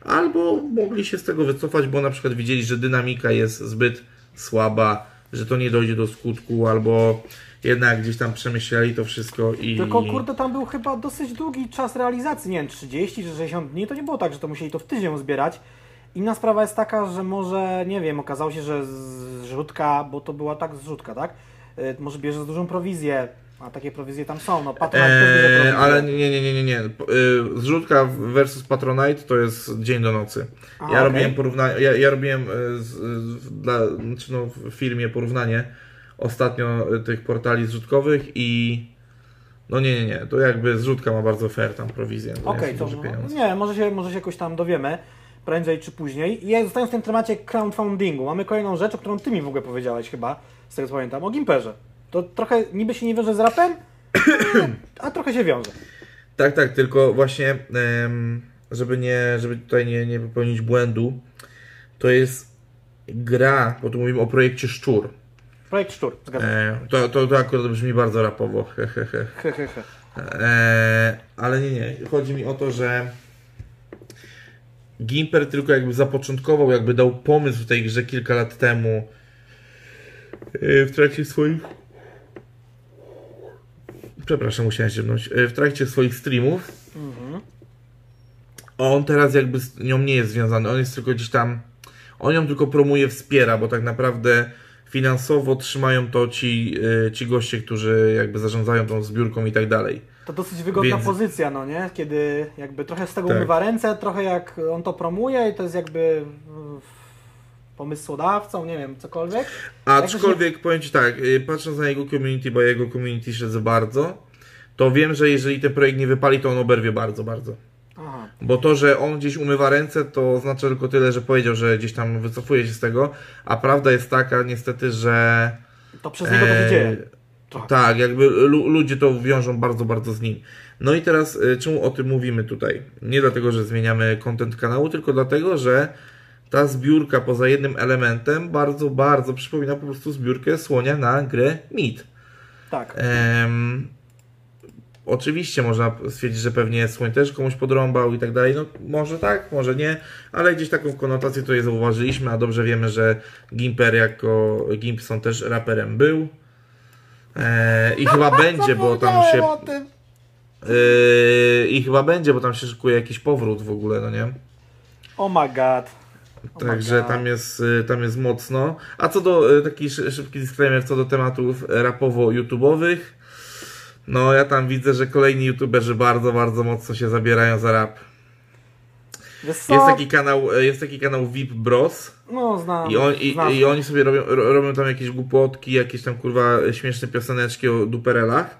albo mogli się z tego wycofać, bo na przykład widzieli, że dynamika jest zbyt słaba, że to nie dojdzie do skutku, albo jednak gdzieś tam przemyśleli to wszystko i... Tylko kurde, tam był chyba dosyć długi czas realizacji, nie wiem, 30 czy 60 dni, to nie było tak, że to musieli to w tydzień zbierać. Inna sprawa jest taka, że może, nie wiem, okazało się, że zrzutka, bo to była tak zrzutka, tak? Y, Może bierze z dużą prowizję, a takie prowizje tam są, no Patronite Eee, ale nie, nie, nie, nie, nie. Y, Zrzutka versus Patronite to jest dzień do nocy. A, ja okej. robiłem porównanie, ja, ja robiłem y, z, z, dla, znaczy no, w firmie porównanie ostatnio y, tych portali zrzutkowych i no nie, nie, nie, to jakby zrzutka ma bardzo fair tam prowizję. Okej, nie to no, nie, może się, może się jakoś tam dowiemy, prędzej czy później. I ja zostając w tym temacie crowdfundingu, mamy kolejną rzecz, o którą Ty mi w ogóle powiedziałeś chyba, z tego co pamiętam, o Gimperze. To trochę niby się nie wiąże z rapem, a trochę się wiąże. Tak, tak, tylko właśnie, żeby nie, żeby tutaj nie, nie popełnić błędu, to jest gra, bo tu mówimy o projekcie Szczur. Projekt Szczur, zgadzam się. E, to, to, to akurat brzmi bardzo rapowo, he, he, he. He, he, he. E, ale nie, nie. Chodzi mi o to, że Gimper tylko jakby zapoczątkował, jakby dał pomysł tej grze kilka lat temu e, w trakcie swoich przepraszam, musiałem ziemnąć. E, W trakcie swoich streamów on teraz jakby z nią nie jest związany. On jest tylko gdzieś tam on ją tylko promuje, wspiera, bo tak naprawdę finansowo trzymają to ci, e, ci goście, którzy jakby zarządzają tą zbiórką i tak dalej. To dosyć wygodna Więc- pozycja, no nie? Kiedy jakby trochę z tego Tak. umywa ręce, trochę jak on to promuje i to jest jakby pomysłodawcą, nie wiem, cokolwiek. Aczkolwiek powiem Ci tak, y, patrząc na jego community, bo jego community śledzę bardzo, to wiem, że jeżeli ten projekt nie wypali, to on oberwie bardzo, bardzo. Aha. Bo to, że on gdzieś umywa ręce, to oznacza tylko tyle, że powiedział, że gdzieś tam wycofuje się z tego, a prawda jest taka niestety, że To przez niego to e, się dzieje. Trochę. tak, jakby lu- ludzie to wiążą bardzo, bardzo z nim. No i teraz y, czemu o tym mówimy tutaj? Nie dlatego, że zmieniamy content kanału, tylko dlatego, że ta zbiórka poza jednym elementem bardzo, bardzo przypomina po prostu zbiórkę słonia na grę Meat. Tak. Em, oczywiście można stwierdzić, że pewnie słoń też komuś podrąbał i tak dalej. No może tak, może nie, ale gdzieś taką konotację tutaj zauważyliśmy, a dobrze wiemy, że Gimper jako Gimpson też raperem był. E, I chyba będzie, bo tam się. E, I chyba będzie, bo tam się szykuje jakiś powrót w ogóle, no nie? Oh my god. Także tam jest, y, tam jest mocno. A co do y, taki szy- szybki disclaimer co do tematów rapowo-youtubowych, no ja tam widzę, że kolejni youtuberzy bardzo, bardzo mocno się zabierają za rap. Jest taki kanał, y, jest taki kanał VIP Bros No, znam. i, on, i, znam. i oni sobie robią, ro- robią tam jakieś głupotki, jakieś tam kurwa śmieszne pioseneczki o duperelach,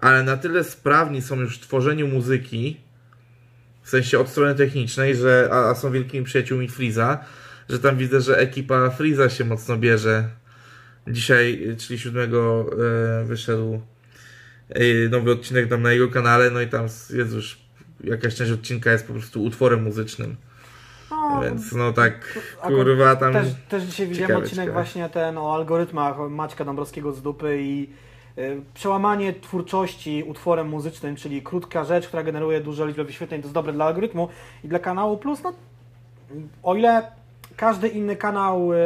ale na tyle sprawni są już w tworzeniu muzyki, w sensie od strony technicznej, że a, a są wielkimi przyjaciółmi Freeza, że tam widzę, że ekipa Freeza się mocno bierze. Dzisiaj, czyli 7 e, wyszedł e, nowy odcinek tam na jego kanale, no i tam jest już jakaś część odcinka jest po prostu utworem muzycznym. No, Więc no tak, kurwa, tam... Też, też dzisiaj widziałem odcinek ciekawe. właśnie ten o algorytmach Maćka Dąbrowskiego z dupy i y, przełamanie twórczości utworem muzycznym, czyli krótka rzecz, która generuje dużą liczbę wyświetleń, to jest dobre dla algorytmu i dla kanału plus, no o ile każdy inny kanał y,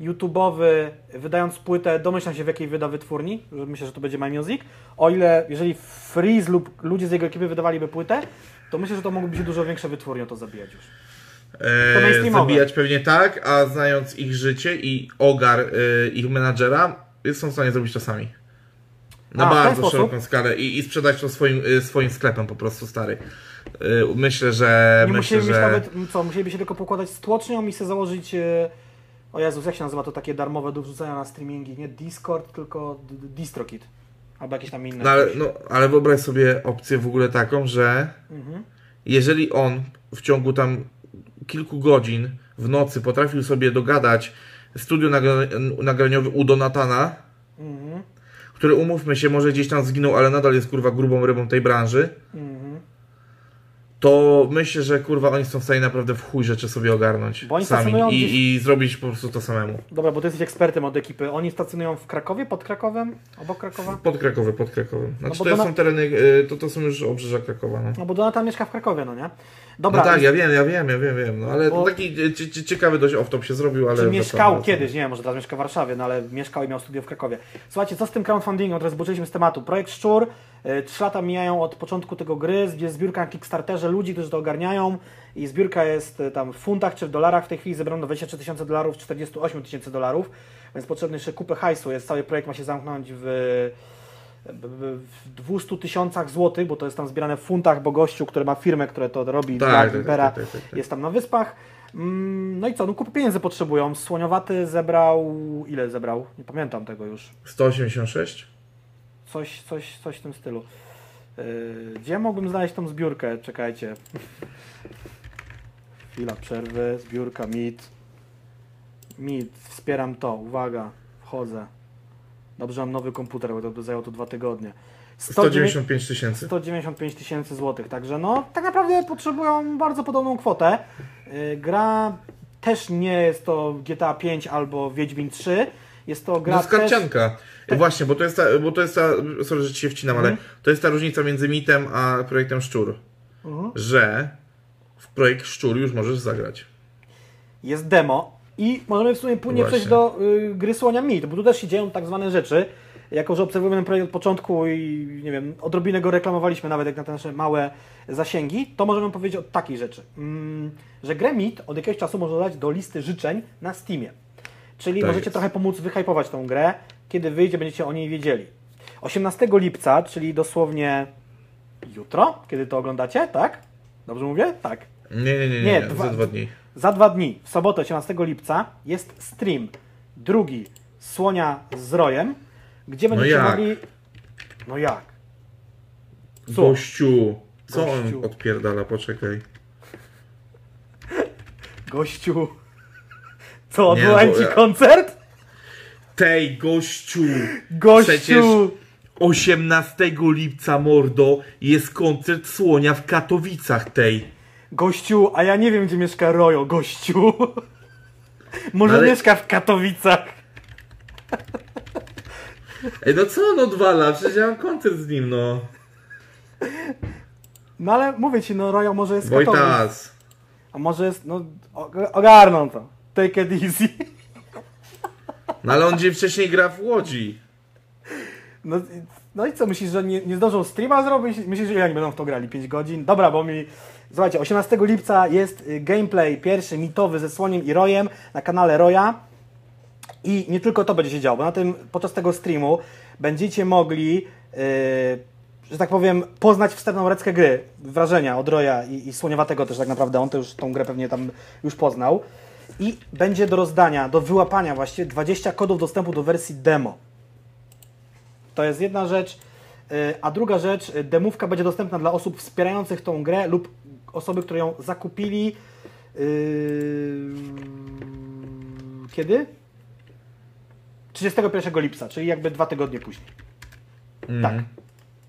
YouTube'owy wydając płytę domyślam się w jakiej wyda wytwórni, myślę, że to będzie My Music, o ile jeżeli Freeze lub ludzie z jego ekipy wydawaliby płytę, to myślę, że to mogłoby się dużo większe wytwórnie o to zabijać już. E, mainstreamowe. zabijać pewnie tak, a znając ich życie i ogar e, ich menadżera, są w stanie zrobić to sami. Na A, bardzo szeroką skalę i, i sprzedać to swoim, e, swoim sklepem po prostu stary. E, myślę, że Nie myślę, musieliby że nawet, co, musieliby się tylko pokładać z tłocznią i sobie założyć, e, o Jezus, jak się nazywa to takie darmowe do wrzucania na streamingi, nie Discord, tylko D- D- DistroKid, albo jakieś tam inne. no, ale, no, ale wyobraź sobie opcję w ogóle taką, że Mhm. jeżeli on w ciągu tam kilku godzin w nocy potrafił sobie dogadać studio nagra- nagraniowe u Donatana. Który umówmy się, może gdzieś tam zginął, ale nadal jest kurwa grubą rybą tej branży, Mhm. To myślę, że kurwa oni są w stanie naprawdę w chuj rzeczy sobie ogarnąć Bo oni sami i, gdzieś- i zrobić po prostu to samemu. Dobra, bo ty jesteś ekspertem od ekipy. Oni stacjonują w Krakowie, pod Krakowem, obok Krakowa? Pod Krakowem, pod Krakowem. Znaczy bo to Donat- są tereny, y, to, to są już obrzeża Krakowa, no. No bo Donatan mieszka w Krakowie, no nie? Dobra, no tak, ja wiem, ja wiem, ja wiem, wiem, no ale Bo- taki cie- ciekawy dość off-top się zrobił, ale... Czy mieszkał kiedyś, nie wiem, może teraz mieszka w Warszawie, no ale mieszkał i miał studio w Krakowie. Słuchajcie, co z tym crowdfundingiem? Teraz zboczyliśmy z tematu. Projekt Szczur, trzy lata mijają od początku tego gry, jest zbiórka na Kickstarterze ludzi, którzy to ogarniają i zbiórka jest y, tam w funtach czy w dolarach. W tej chwili zebrano 23 tysiące dolarów, 48 tysięcy dolarów, więc potrzebny jeszcze kupę hajsu. Jest, cały projekt ma się zamknąć w, w, w 200 tysiącach złotych, bo to jest tam zbierane w funtach, bo gościu, który ma firmę, która to robi Tak, dla tak, Gimpera, tak, tak, tak, tak. jest tam na wyspach. Mm, No i co, no kupy pieniędzy potrzebują. Słoniowaty zebrał, ile zebrał? Nie pamiętam tego już. 186? Coś, coś, coś w tym stylu. Yy, Gdzie mógłbym znaleźć tą zbiórkę? Czekajcie. Chwila przerwy, zbiórka MIT. MIT, wspieram to, uwaga, wchodzę. Dobrze, mam nowy komputer, bo to by zajęło to dwa tygodnie. 195 tysięcy. 195 tysięcy złotych, także no tak naprawdę potrzebują bardzo podobną kwotę. Yy, Gra też nie jest to GTA 5 albo Wiedźmin 3. Jest to gra No też... skarcianka. Właśnie, bo to jest ta, bo to jest ta, sorry, że ci się wcinam, ale Mhm. to jest ta różnica między mitem a projektem Szczur. Mhm. Że w projekt Szczur już możesz zagrać. jest demo i możemy w sumie płynnie przejść do y, gry Słonia Meat, bo tu też się dzieją tak zwane rzeczy. Jako, że obserwujemy ten projekt od początku i nie wiem, odrobinę go reklamowaliśmy nawet jak na te nasze małe zasięgi, to możemy powiedzieć o takiej rzeczy, mm, że grę Meat od jakiegoś czasu można dodać do listy życzeń na Steamie. Czyli Tak możecie jest. trochę pomóc wyhypować tą grę, kiedy wyjdzie, będziecie o niej wiedzieli. 18 lipca, czyli dosłownie jutro, kiedy to oglądacie, tak? Dobrze mówię? Tak. Nie, nie, nie, nie, Nie, dwa- za dwa dni. Za dwa dni, w sobotę 18 lipca, jest stream. Drugi Słonia z Rojem, gdzie będziecie jak? mogli. No jak? Co? Gościu, co Gościu. on odpierdala, poczekaj. Gościu. Co, Nie, odbyłem bo ci ja- koncert? Tej, gościu! Gościu! Przecież 18 lipca, mordo, jest koncert Słonia w Katowicach tej. Gościu, a ja nie wiem, gdzie mieszka Rojo, gościu. Może Ale- mieszka w Katowicach. Ej, no co on odwala? Przecież ja mam koncert z nim, no. No ale mówię ci, no Rojo może jest z Katowic. Wojtas. A może jest, no ogarną to. Take it easy. No ale on dzień wcześniej gra w Łodzi. No, i- no i co, myślisz, że nie, nie zdążą streama zrobić? Myślisz, że ile oni będą w to grali? 5 godzin? Dobra, bo mi... Słuchajcie, 18 lipca jest y, gameplay pierwszy mitowy ze Słoniem i Rojem na kanale Roja. I nie tylko to będzie się działo, bo na tym, podczas tego streamu będziecie mogli, yy, że tak powiem, poznać wstępną reckę gry, wrażenia od Roja i, i Słoniowatego też tak naprawdę, on to już tą grę pewnie tam już poznał. I będzie do rozdania, do wyłapania właściwie 20 kodów dostępu do wersji demo. To jest jedna rzecz. Y, A druga rzecz, y, demówka będzie dostępna dla osób wspierających tą grę lub osoby, które ją zakupili. Yy... Kiedy? 31 lipca, czyli jakby dwa tygodnie później. Mhm. Tak.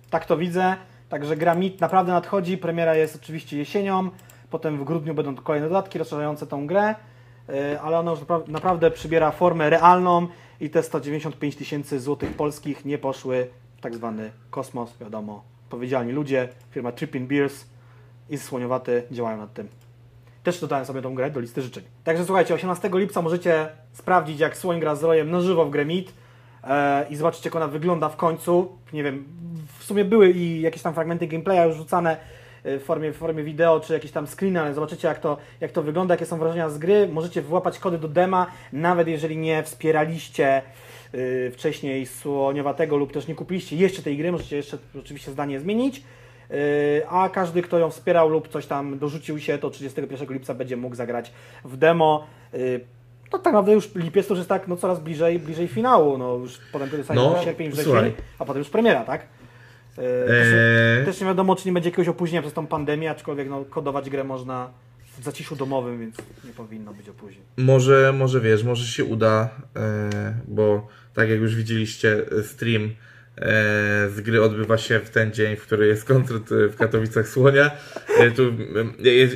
Tak to widzę. Także gra Meat naprawdę nadchodzi. Premiera jest oczywiście jesienią. Potem w grudniu będą kolejne dodatki rozszerzające tą grę. Yy, Ale ona już napra- naprawdę przybiera formę realną i te 195 tysięcy złotych polskich nie poszły w tak zwany kosmos, wiadomo. Powiedzialni ludzie, firma Trippin Beers i Słoniowaty działają nad tym. Też dodałem sobie tą grę do listy życzeń. Także słuchajcie, 18 lipca możecie sprawdzić, jak Słoń gra z Rojem na żywo w grę Meat e, i zobaczycie, jak ona wygląda w końcu. Nie wiem, w sumie były i jakieś tam fragmenty gameplaya już rzucane e, w formie, w formie wideo, czy jakieś tam screeny, ale zobaczycie, jak to, jak to wygląda, jakie są wrażenia z gry. Możecie włapać kody do dema, nawet jeżeli nie wspieraliście y, wcześniej Słoniowatego lub też nie kupiliście jeszcze tej gry, możecie jeszcze oczywiście zdanie zmienić. Y, A każdy, kto ją wspierał lub coś tam dorzucił się, to 31 lipca będzie mógł zagrać w demo. Y, No tak naprawdę już lipiec to już jest tak no, coraz bliżej, bliżej finału. No, już potem to jest No, sierpień, wrzesień, a potem już premiera, tak? Też, Eee, też nie wiadomo, czy nie będzie jakiegoś opóźnienia przez tą pandemię, aczkolwiek no, kodować grę można w zaciszu domowym, więc nie powinno być opóźnień. Może, może wiesz, może się uda, e, bo tak jak już widzieliście, stream e, z gry odbywa się w ten dzień, w który jest koncert w Katowicach Słonia. Tu,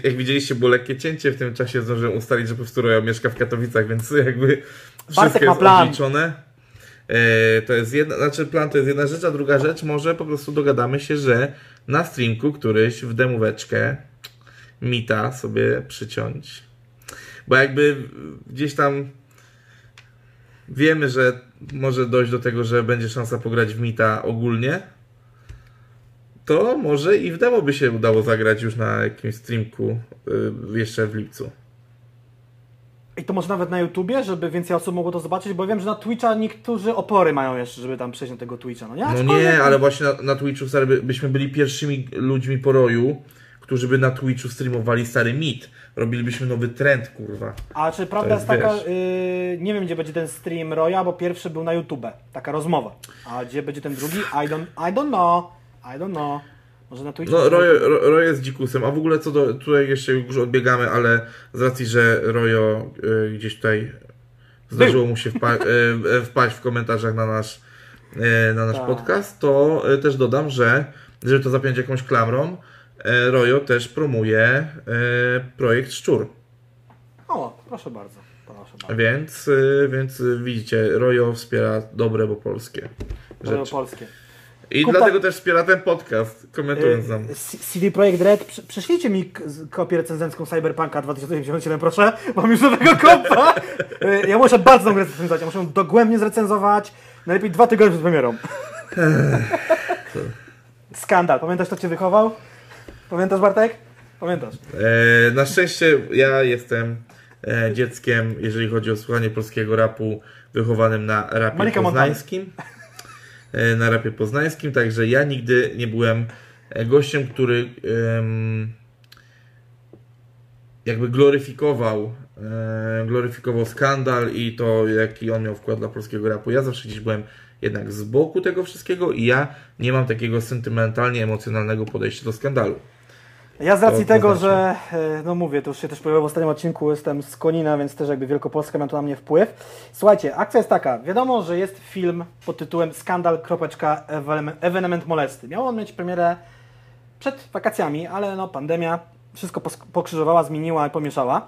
jak- widzieliście, było lekkie cięcie, w tym czasie zdążyłem ustalić, że po prostu Rojo mieszka w Katowicach, więc jakby wszystko Bartek ma jest plan. obliczone. E, to jest jedna, znaczy plan to jest jedna rzecz, a druga rzecz, może po prostu dogadamy się, że na streamku któryś w demóweczkę mita sobie przyciąć. Bo jakby gdzieś tam wiemy, że może dojść do tego, że będzie szansa pograć w Mita ogólnie, to może i w demo by się udało zagrać już na jakimś streamku y, jeszcze w lipcu. I to może nawet na YouTubie, żeby więcej osób mogło to zobaczyć, bo wiem, że na Twitcha niektórzy opory mają jeszcze, żeby tam przejść na tego Twitcha, no nie? No nie, ale właśnie na, na Twitchu stary, by, byśmy byli pierwszymi ludźmi po roju, którzy by na Twitchu streamowali stary Mit. Robilibyśmy nowy trend, kurwa. A czy prawda jest, jest, taka, yy, nie wiem gdzie będzie ten stream Roya, bo pierwszy był na YouTube, taka rozmowa. A gdzie będzie ten drugi? I don't, I don't know, I don't know. Może na Twitchu? No, Rojo, Ro- Rojo jest dzikusem, a w ogóle co do, tutaj jeszcze już odbiegamy, ale z racji, że Rojo y, gdzieś tutaj zdarzyło mu się wpa- y, y, wpaść w komentarzach na nasz, y, na nasz Tak. podcast, to y, też dodam, że żeby to zapiąć jakąś klamrą, y, Rojo też promuje projekt Szczur. O, proszę bardzo, proszę bardzo. Więc, więc widzicie, Rojo wspiera dobre, bo polskie rzeczy. polskie. I Kupa- dlatego też wspiera ten podcast, komentując nam. Yy, C- CD Projekt Red, przyślijcie mi kopię recenzencką Cyberpunka 2077, proszę. Mam już nowego kompa. Yy, Ja muszę bardzo tą grę zrecenzować. Ja muszę ją dogłębnie zrecenzować. Najlepiej dwa tygodnie przed premierą. Skandal. Pamiętasz, kto cię wychował? Pamiętasz, Bartek? Pamiętasz. E, na szczęście ja jestem e, dzieckiem, jeżeli chodzi o słuchanie polskiego rapu, wychowanym na rapie Malika poznańskim. Na rapie poznańskim, także ja nigdy nie byłem e, gościem, który jakby gloryfikował e, gloryfikował skandal i to, jaki on miał wkład dla polskiego rapu. Ja zawsze gdzieś byłem jednak z boku tego wszystkiego i ja nie mam takiego sentymentalnie emocjonalnego podejścia do skandalu. Ja z racji To tego, że, e, no mówię, to już się też pojawiło w ostatnim odcinku, jestem z Konina, więc też jakby Wielkopolska miała to na mnie wpływ. Słuchajcie, akcja jest taka, wiadomo, że jest film pod tytułem Skandal, kropeczka, ewenement- molesty. Miał on mieć premierę przed wakacjami, ale no pandemia wszystko pokrzyżowała, zmieniła i pomieszała.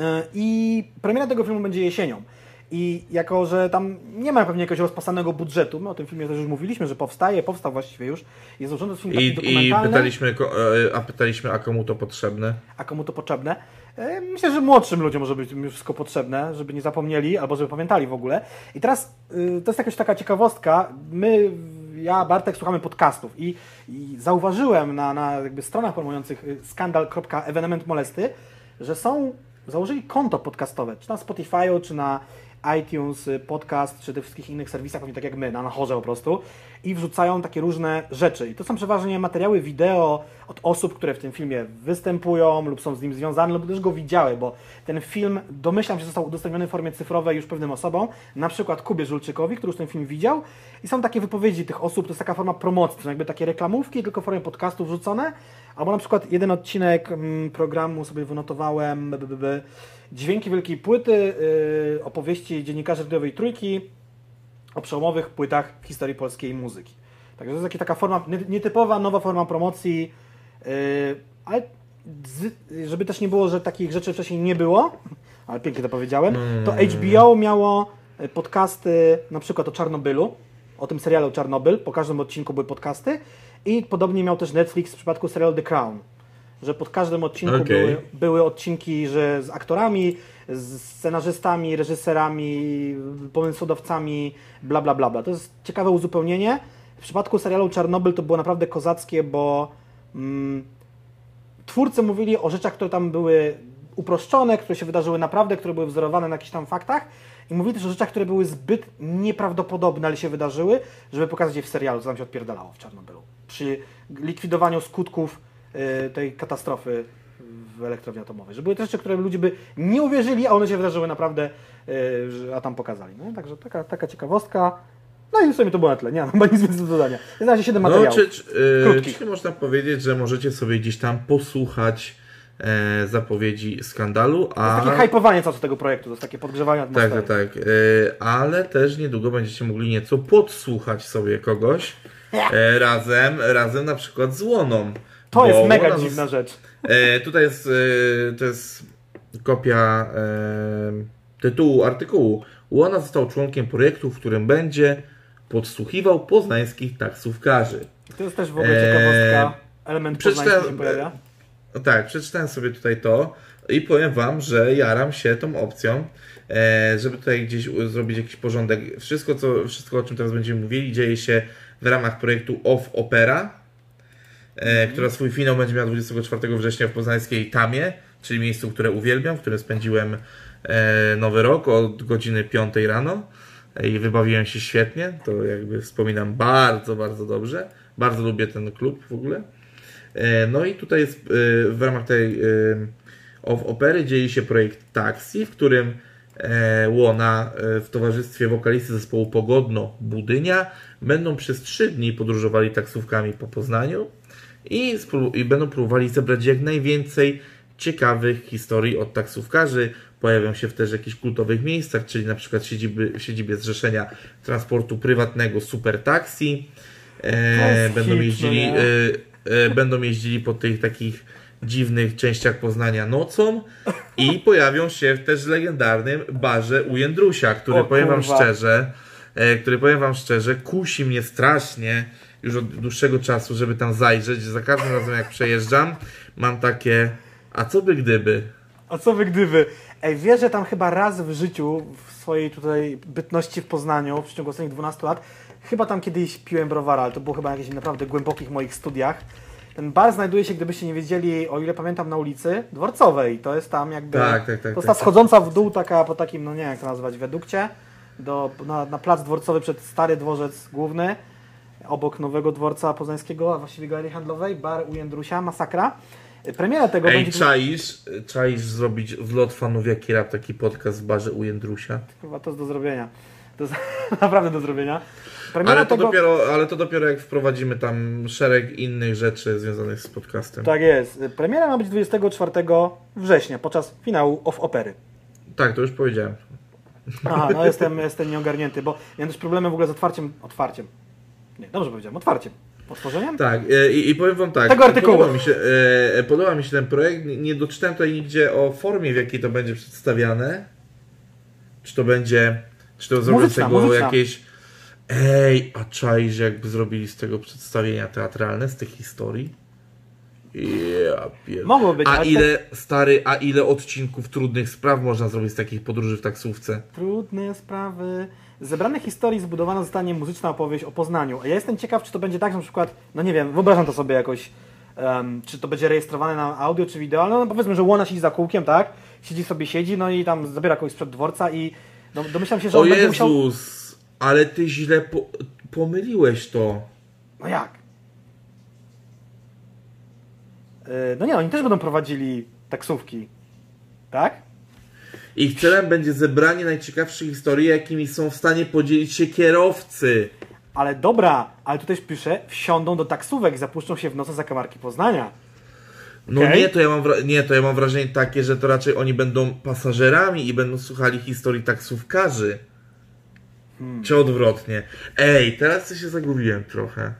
E, I premiera tego filmu będzie jesienią. I jako, że tam nie ma pewnie jakiegoś rozpasanego budżetu, my o tym filmie też już mówiliśmy, że powstaje, powstał właściwie już, jest złożony film taki I, I dokumentalny. pytaliśmy, ko- e, a pytaliśmy, a komu to potrzebne? a komu to potrzebne. E, Myślę, że młodszym ludziom może być wszystko potrzebne, żeby nie zapomnieli albo żeby pamiętali w ogóle. I teraz y, to jest jakaś taka ciekawostka. My, ja, Bartek, słuchamy podcastów i, i zauważyłem na, na jakby stronach promujących skandal.evenement molesty, że są, założyli konto podcastowe, czy na Spotify'u, czy na iTunes, y, podcast, czy tych wszystkich innych serwisach, pewnie tak jak my, na nachorze po prostu, i wrzucają takie różne rzeczy. I to są przeważnie materiały wideo od osób, które w tym filmie występują lub są z nim związane, lub też go widziały, bo ten film, domyślam się, został udostępniony w formie cyfrowej już pewnym osobom, na przykład Kubie Żulczykowi, który już ten film widział. I są takie wypowiedzi tych osób, to jest taka forma promocji, to jakby takie reklamówki, tylko w formie podcastu wrzucone, albo na przykład jeden odcinek mm, programu sobie wynotowałem, b, b, b, Dźwięki Wielkiej Płyty, yy, opowieści dziennikarzy radiowej Trójki o przełomowych płytach w historii polskiej muzyki. Także to jest taka, forma, nie- nietypowa, nowa forma promocji, yy, ale żeby też nie było, że takich rzeczy wcześniej nie było, ale pięknie to powiedziałem, to HBO miało y, podcasty na przykład o Czarnobylu, o tym serialu Czarnobyl, po każdym odcinku były podcasty i podobnie miał też Netflix w przypadku serialu The Crown, że pod każdym odcinku Okej. były, były odcinki że z aktorami, z scenarzystami, reżyserami, pomysłodawcami, bla bla bla bla. To jest ciekawe uzupełnienie. W przypadku serialu Czarnobyl to było naprawdę kozackie, bo mm, twórcy mówili o rzeczach, które tam były uproszczone, które się wydarzyły naprawdę, które były wzorowane na jakichś tam faktach i mówili też o rzeczach, które były zbyt nieprawdopodobne, ale się wydarzyły, żeby pokazać je w serialu, co tam się odpierdalało w Czarnobylu. Przy likwidowaniu skutków tej katastrofy w elektrowni atomowej. Że były te rzeczy, które ludzie by nie uwierzyli, a one się wydarzyły naprawdę, y, a tam pokazali. No, także taka, taka ciekawostka. No i w sumie to było na tle. Nie mam chyba nic więcej do dodania. Razie 7 No, materiałów. czy, czy, Krótkich. czyli można powiedzieć, że możecie sobie gdzieś tam posłuchać e, zapowiedzi skandalu, To a... jest takie hypowanie cały czas tego projektu, to jest takie podgrzewanie Tak, atmosfery. tak, tak. E, ale też niedługo będziecie mogli nieco podsłuchać sobie kogoś e, razem, razem na przykład z Łoną. To jest mega dziwna rzecz. E, tutaj jest, e, to jest kopia e, tytułu artykułu. Łona został członkiem projektu, w którym będzie podsłuchiwał poznańskich taksówkarzy. To jest też w ogóle Eee, ciekawostka. Element przeczytałem- się pojawia. No tak, przeczytałem sobie tutaj to i powiem Wam, że jaram się tą opcją, e, żeby tutaj gdzieś zrobić jakiś porządek. Wszystko, co, wszystko, o czym teraz będziemy mówili, dzieje się w ramach projektu Off Opera, e, która swój finał będzie miała 24 września w poznańskiej Tamie, czyli miejscu, które uwielbiam, w którym spędziłem e, nowy rok od godziny 5 rano e, i wybawiłem się świetnie. To jakby wspominam bardzo, bardzo dobrze. Bardzo lubię ten klub w ogóle. No i tutaj jest w ramach tej of opery dzieje się projekt Taxi, w którym Łona w towarzystwie wokalisty zespołu Pogodno Budynia będą przez trzy dni podróżowali taksówkami po Poznaniu i, i będą próbowali zebrać jak najwięcej ciekawych historii od taksówkarzy. Pojawią się w też jakichś kultowych miejscach, czyli na przykład siedziby, w siedzibie Zrzeszenia Transportu Prywatnego Super Taxi. E, będą jeździli hit, no e, e, będą jeździli po tych takich dziwnych częściach Poznania nocą i pojawią się w też legendarnym barze u Jędrusia, który O powiem wam szczerze, e, który powiem wam szczerze, kusi mnie strasznie już od dłuższego czasu, żeby tam zajrzeć. Za każdym razem jak przejeżdżam, mam takie, a co by gdyby? A co wy gdyby? Ej, wiesz, że tam chyba raz w życiu, w swojej tutaj bytności w Poznaniu, w przeciągu ostatnich 12 lat, chyba tam kiedyś piłem browara, ale to było chyba na jakichś naprawdę głębokich moich studiach. Ten bar znajduje się, gdybyście nie wiedzieli, o ile pamiętam, na ulicy Dworcowej. To jest tam jakby... Tak, tak, tak, To jest tak, ta schodząca w dół taka po takim, no nie wiem jak to nazwać, wiadukcie, do, na, na plac dworcowy przed stary dworzec główny, obok nowego dworca poznańskiego, a właściwie galerii handlowej, bar u Jędrusia, masakra. Premiera tego Ej, będzie... czaisz, czaisz zrobić wlot fanów Jaki Rap, taki podcast w barze u Jędrusia? Chyba to jest do zrobienia. To jest naprawdę do zrobienia. Premiera Ale to, tego... dopiero, ale to dopiero jak wprowadzimy tam szereg innych rzeczy związanych z podcastem. Tak jest. Premiera ma być 24 września, podczas finału of opery. Tak, to już powiedziałem. Aha, no jestem, jestem nieogarnięty, bo miałem też problemy w ogóle z otwarciem. Otwarciem. Nie, dobrze powiedziałem, otwarciem. Otworzeniem? Tak, e, i, i powiem wam tak. Tego artykułu. Podoba mi, się, e, podoba mi się ten projekt. Nie- doczytałem tutaj nigdzie o formie, w jakiej to będzie przedstawiane. Czy to będzie. Czy to zrobią z tego jakieś. Ej, a czaisz, jakby zrobili z tego przedstawienia teatralne, z tych historii? Ja pier... Mogło być, A ile, stary, a ile odcinków trudnych spraw można zrobić z takich podróży w taksówce? Trudne sprawy. Z zebranych historii zbudowana zostanie muzyczna opowieść o Poznaniu. A ja jestem ciekaw, czy to będzie tak, że na przykład, no nie wiem, wyobrażam to sobie jakoś, em, czy to będzie rejestrowane na audio czy wideo, ale no powiedzmy, że Łona siedzi za kółkiem, tak? Siedzi sobie, siedzi, no i tam zabiera kogoś sprzed dworca i No, domyślam się, że O on będzie musiał... Jezus, ale ty źle po, pomyliłeś to. No jak? Yy, No nie, oni też będą prowadzili taksówki. Tak? Ich celem będzie zebranie najciekawszych historii, jakimi są w stanie podzielić się kierowcy. Ale dobra, ale tu też pisze, wsiądą do taksówek i zapuszczą się w nocy za kamarki Poznania. No Okej. nie, to ja mam nie, to ja mam wrażenie takie, że to raczej oni będą pasażerami i będą słuchali historii taksówkarzy. Hmm. Czy odwrotnie. Ej, teraz się zagubiłem trochę.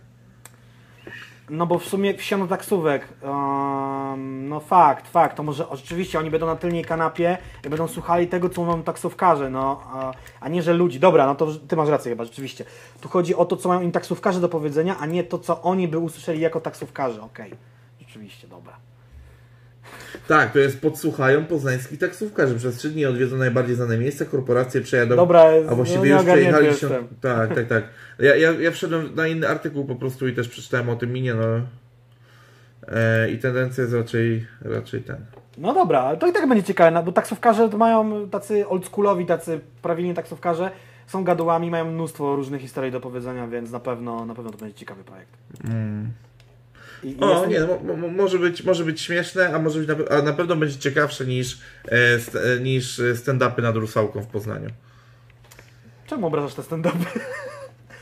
No bo w sumie wsiądą do taksówek. Um, no fakt, fakt. To może rzeczywiście oni będą na tylnej kanapie i będą słuchali tego, co mówią taksówkarze, no, a, a nie, że ludzi. Dobra, no to ty masz rację chyba, rzeczywiście. Tu chodzi o to, co mają im taksówkarze do powiedzenia, a nie to, co oni by usłyszeli jako taksówkarze. Okej, rzeczywiście, dobra. Tak, to jest podsłuchają poznańskich taksówkarzy. Przez trzy dni odwiedzą najbardziej znane miejsca, korporacje przejadą. Dobra, a właściwie no, już przejechali się. Tak, tak, tak. Ja, ja, ja wszedłem na inny artykuł po prostu i też przeczytałem o tym minie, no. E, I tendencja jest raczej, raczej ten. No dobra, ale to i tak będzie ciekawe, no, bo taksówkarze mają tacy oldschoolowi, tacy prawilni taksówkarze, są gadułami, mają mnóstwo różnych historii do powiedzenia, więc na pewno, na pewno to będzie ciekawy projekt. I, i O, jestem- nie, no, mo, mo, może, być, może być śmieszne, a może być na, a na pewno będzie ciekawsze niż, e, st, e, niż stand-upy nad Rusałką w Poznaniu. Czemu obrażasz te stand-upy?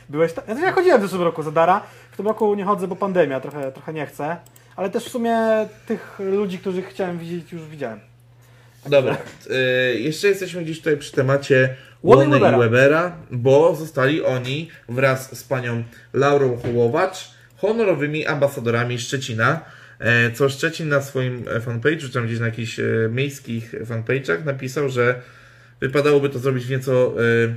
Byłeś tam? Ja, ja chodziłem w zeszłym roku za Dara. W tym roku nie chodzę, bo pandemia, trochę, trochę nie chcę. Ale też w sumie tych ludzi, których chciałem widzieć, już widziałem. Dobra, e, jeszcze jesteśmy gdzieś tutaj przy temacie Łony i Webera. Bo zostali oni wraz z panią Laurą Hołowacz honorowymi ambasadorami Szczecina, e, co Szczecin na swoim fanpage'u, czy tam gdzieś na jakichś e, miejskich fanpage'ach napisał, że wypadałoby to zrobić w nieco e,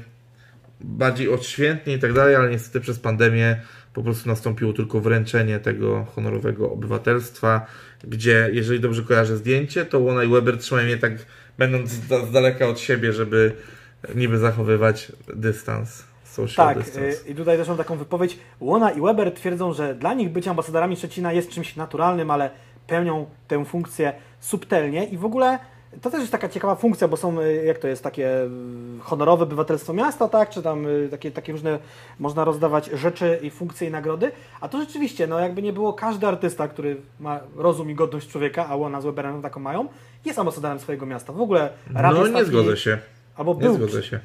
bardziej odświętnie i tak dalej, ale niestety przez pandemię po prostu nastąpiło tylko wręczenie tego honorowego obywatelstwa, gdzie, jeżeli dobrze kojarzę zdjęcie, to Łona i Weber trzymają je tak, będąc z, daleka od siebie, żeby niby zachowywać dystans, social Tak, y, i tutaj też mam taką wypowiedź. Łona i Weber twierdzą, że dla nich bycie ambasadorami Szczecina jest czymś naturalnym, ale pełnią tę funkcję subtelnie i w ogóle to też jest taka ciekawa funkcja, bo są, y, jak to jest, takie y, honorowe obywatelstwo miasta, tak, czy tam y, takie, takie różne, można rozdawać rzeczy i funkcje i nagrody, a to rzeczywiście, no jakby nie było, każdy artysta, który ma rozum i godność człowieka, a Łona z Weberem taką mają, jest ambasadorem swojego miasta. W ogóle rap No nie taki, zgodzę się, Albo nie był, zgodzę się.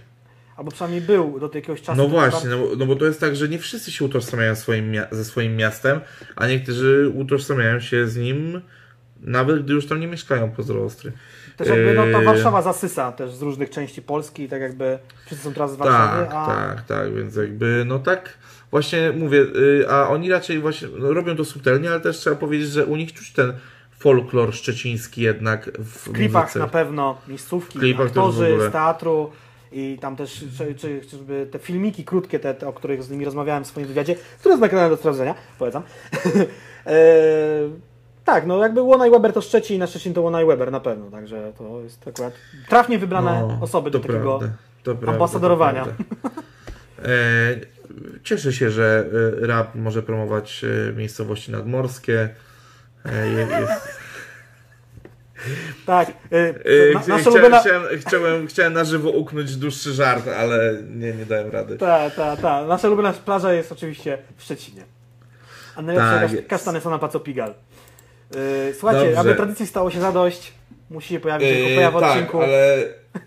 albo przynajmniej był do jakiegoś czasu. No właśnie, no, bo- no bo to jest tak, że nie wszyscy się utożsamiają swoim ze swoim miastem, a niektórzy utożsamiają się z nim nawet gdy już tam nie mieszkają pozdroostry. Też jakby no, to Yy, Warszawa zasysa też z różnych części Polski i tak jakby wszyscy są teraz z Warszawy, Tak, a tak, tak, więc jakby, no tak, właśnie mówię, y, a oni raczej właśnie no, robią to subtelnie, ale też trzeba powiedzieć, że u nich czuć ten folklor szczeciński jednak w, w klipach muzyce. na pewno miejscówki, klipach aktorzy z teatru i tam też czy, czy, czy te filmiki krótkie, te, te, o których z nimi rozmawiałem w swoim wywiadzie, które jest na kanale do sprawdzenia, polecam. tak, no jakby Łona i Weber to Szczecin, na Szczecin to Łona i Weber na pewno, także to jest akurat trafnie wybrane No, osoby do takiego prawda, ambasadorowania. E, cieszę się, że e, rap może promować e, miejscowości nadmorskie. Je- jest, Tak, e, na, chciałem, ulubiona... chciałem, chciałem, chciałem na żywo uknąć dłuższy żart, ale nie, nie dałem rady. Ta, ta, ta. Nasza ulubiona plaża jest oczywiście w Szczecinie. A najlepsze Tak kasztany są na Placu Pigal. Yy, słuchajcie, Dobrze. aby tradycji stało się zadość, musi się pojawić tylko Yy, w tak, odcinku. ale,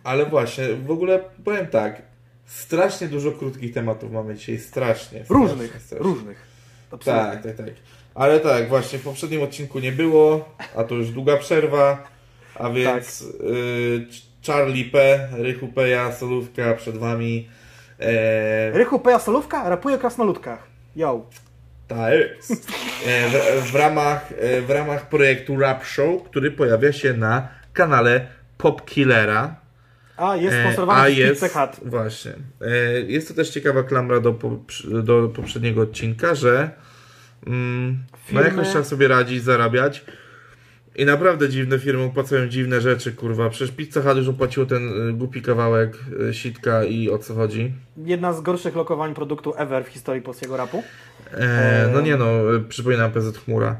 ale właśnie, w ogóle powiem tak. Strasznie dużo krótkich tematów mamy dzisiaj, strasznie. Różnych, strasznie, strasznie. różnych. Absolutnie. Tak, tak, tak. Ale tak, właśnie w poprzednim odcinku nie było, a to już długa przerwa, a więc Tak. y, Charlie P, Rychu Peja, Solówka przed wami. E, Rychu Peja Solówka rapuje o krasnoludkach. Yo. Tak jest. W, w, ramach, e, w ramach projektu Rap Show, który pojawia się na kanale Pop Killera. A jest E, sponsorowany a przez jest, Pizza Hut. Właśnie. E, Jest to też ciekawa klamra do, do poprzedniego odcinka, że mm, no jakoś trzeba sobie radzić, zarabiać. I naprawdę dziwne firmy opłacają dziwne rzeczy, kurwa. Przecież Pizza Hut już opłaciło ten y, głupi kawałek y, sitka i o co chodzi. Jedna z gorszych lokowań produktu ever w historii polskiego rapu. E, no nie no, y, przypominam PZ Chmura.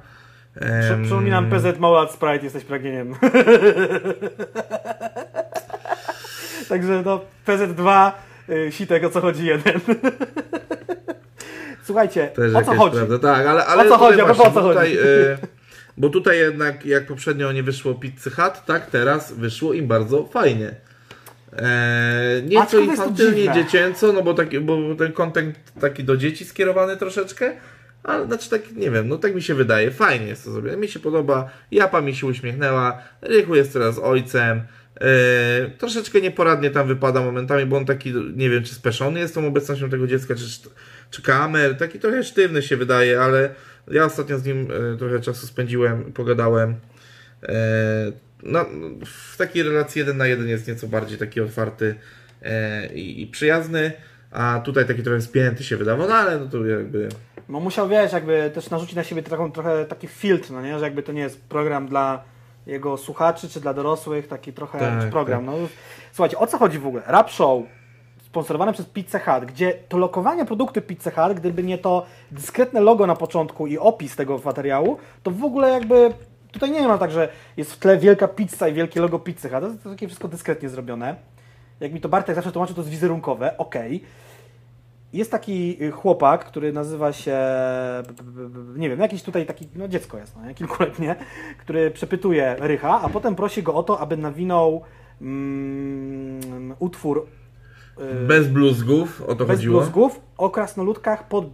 Em, przypominam PZ Małat Sprite, jesteś pragnieniem. Także no, PZ2, y, sitek, o co chodzi jeden. Słuchajcie, Też o co chodzi? Prawda. Tak, ale, ale O co chodzi? Właśnie, o co tutaj, chodzi? bo tutaj jednak, jak poprzednio nie wyszło Pizzy Hut, tak teraz wyszło im bardzo fajnie. E, nieco infantylnie, dziecięco, no bo, taki, bo ten content taki do dzieci skierowany troszeczkę, ale znaczy tak, nie wiem, no tak mi się wydaje, fajnie jest to zrobione, mi się podoba, Japa mi się uśmiechnęła, Rychu jest teraz ojcem, e, troszeczkę nieporadnie tam wypada momentami, bo on taki, nie wiem, czy speszony jest tą obecnością tego dziecka, czy, czy kamer, taki trochę sztywny się wydaje, ale ja ostatnio z nim e, trochę czasu spędziłem, pogadałem, no, w takiej relacji jeden na jeden jest nieco bardziej taki otwarty e, i, przyjazny, a tutaj taki trochę spięty się wydawał, no ale no to jakby... No musiał, wiesz, jakby też narzucić na siebie taką, trochę taki filtr, no nie? Że jakby to nie jest program dla jego słuchaczy, czy dla dorosłych, taki trochę Tak, program. No, słuchajcie, o co chodzi w ogóle? Rap Show sponsorowane przez Pizza Hut, gdzie to lokowanie produktu Pizza Hut, gdyby nie to dyskretne logo na początku i opis tego materiału, to w ogóle jakby tutaj nie ma tak, że jest w tle wielka pizza i wielkie logo Pizza Hut. To jest takie wszystko dyskretnie zrobione. Jak mi to Bartek zawsze tłumaczy, to jest wizerunkowe, okej. Jest taki y, chłopak, który nazywa się, nie wiem, jakiś tutaj taki, no dziecko jest, no, nie? kilkuletnie, który przepytuje Rycha, a potem prosi go o to, aby nawinął mm, utwór Bez bluzgów, o to bez chodziło. bluzgów o krasnoludkach pod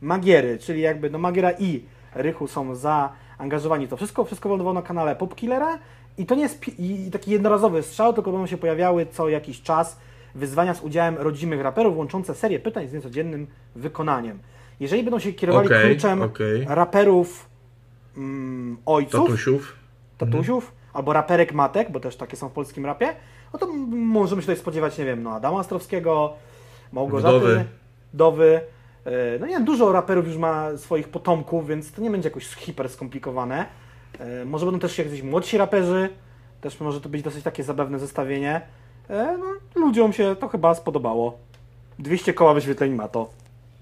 Magiery, czyli jakby no Magiera i Rychu są zaangażowani w to wszystko, wszystko wylądowało na kanale Popkillera i to nie jest taki jednorazowy strzał, tylko będą się pojawiały co jakiś czas wyzwania z udziałem rodzimych raperów, łączące serię pytań z niecodziennym wykonaniem. Jeżeli będą się kierowali Okej, kluczem okej. raperów mm, ojców, Tatusiów. tatusiów, albo raperek matek, bo też takie są w polskim rapie, no to możemy się tutaj spodziewać, nie wiem, no Adama Ostrowskiego, Małgorzaty, Wdowy. Dowy. E, No nie wiem, dużo raperów już ma swoich potomków, więc to nie będzie jakoś hiper skomplikowane. E, Może będą też jacyś młodsi raperzy, też może to być dosyć takie zabawne zestawienie. E, No, ludziom się to chyba spodobało. 200 koła wyświetleń ma to.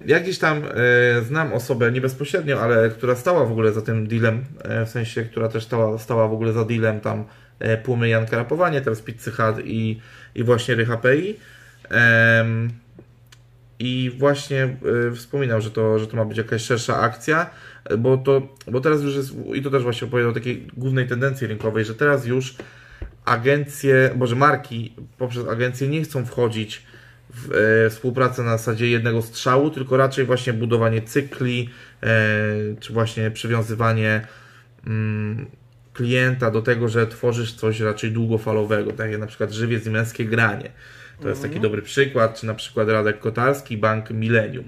Ja gdzieś tam e, znam osobę, nie bezpośrednio, ale która stała w ogóle za tym dealem, e, w sensie, która też stała, stała w ogóle za dealem tam Pumy Janka Rapowanie, teraz Pizzy Hut i, i właśnie Rycha PI. Em, I właśnie e, wspominał, że to, że to ma być jakaś szersza akcja, e, bo, to, bo teraz już jest, i to też właśnie opowiadał o takiej głównej tendencji rynkowej, że teraz już agencje, boże marki poprzez agencje nie chcą wchodzić w e, współpracę na zasadzie jednego strzału, tylko raczej właśnie budowanie cykli, e, czy właśnie przywiązywanie mm, klienta do tego, że tworzysz coś raczej długofalowego, tak jak na przykład żywiec i męskie granie. To jest taki dobry przykład, czy na przykład Radek Kotarski, Bank Millennium.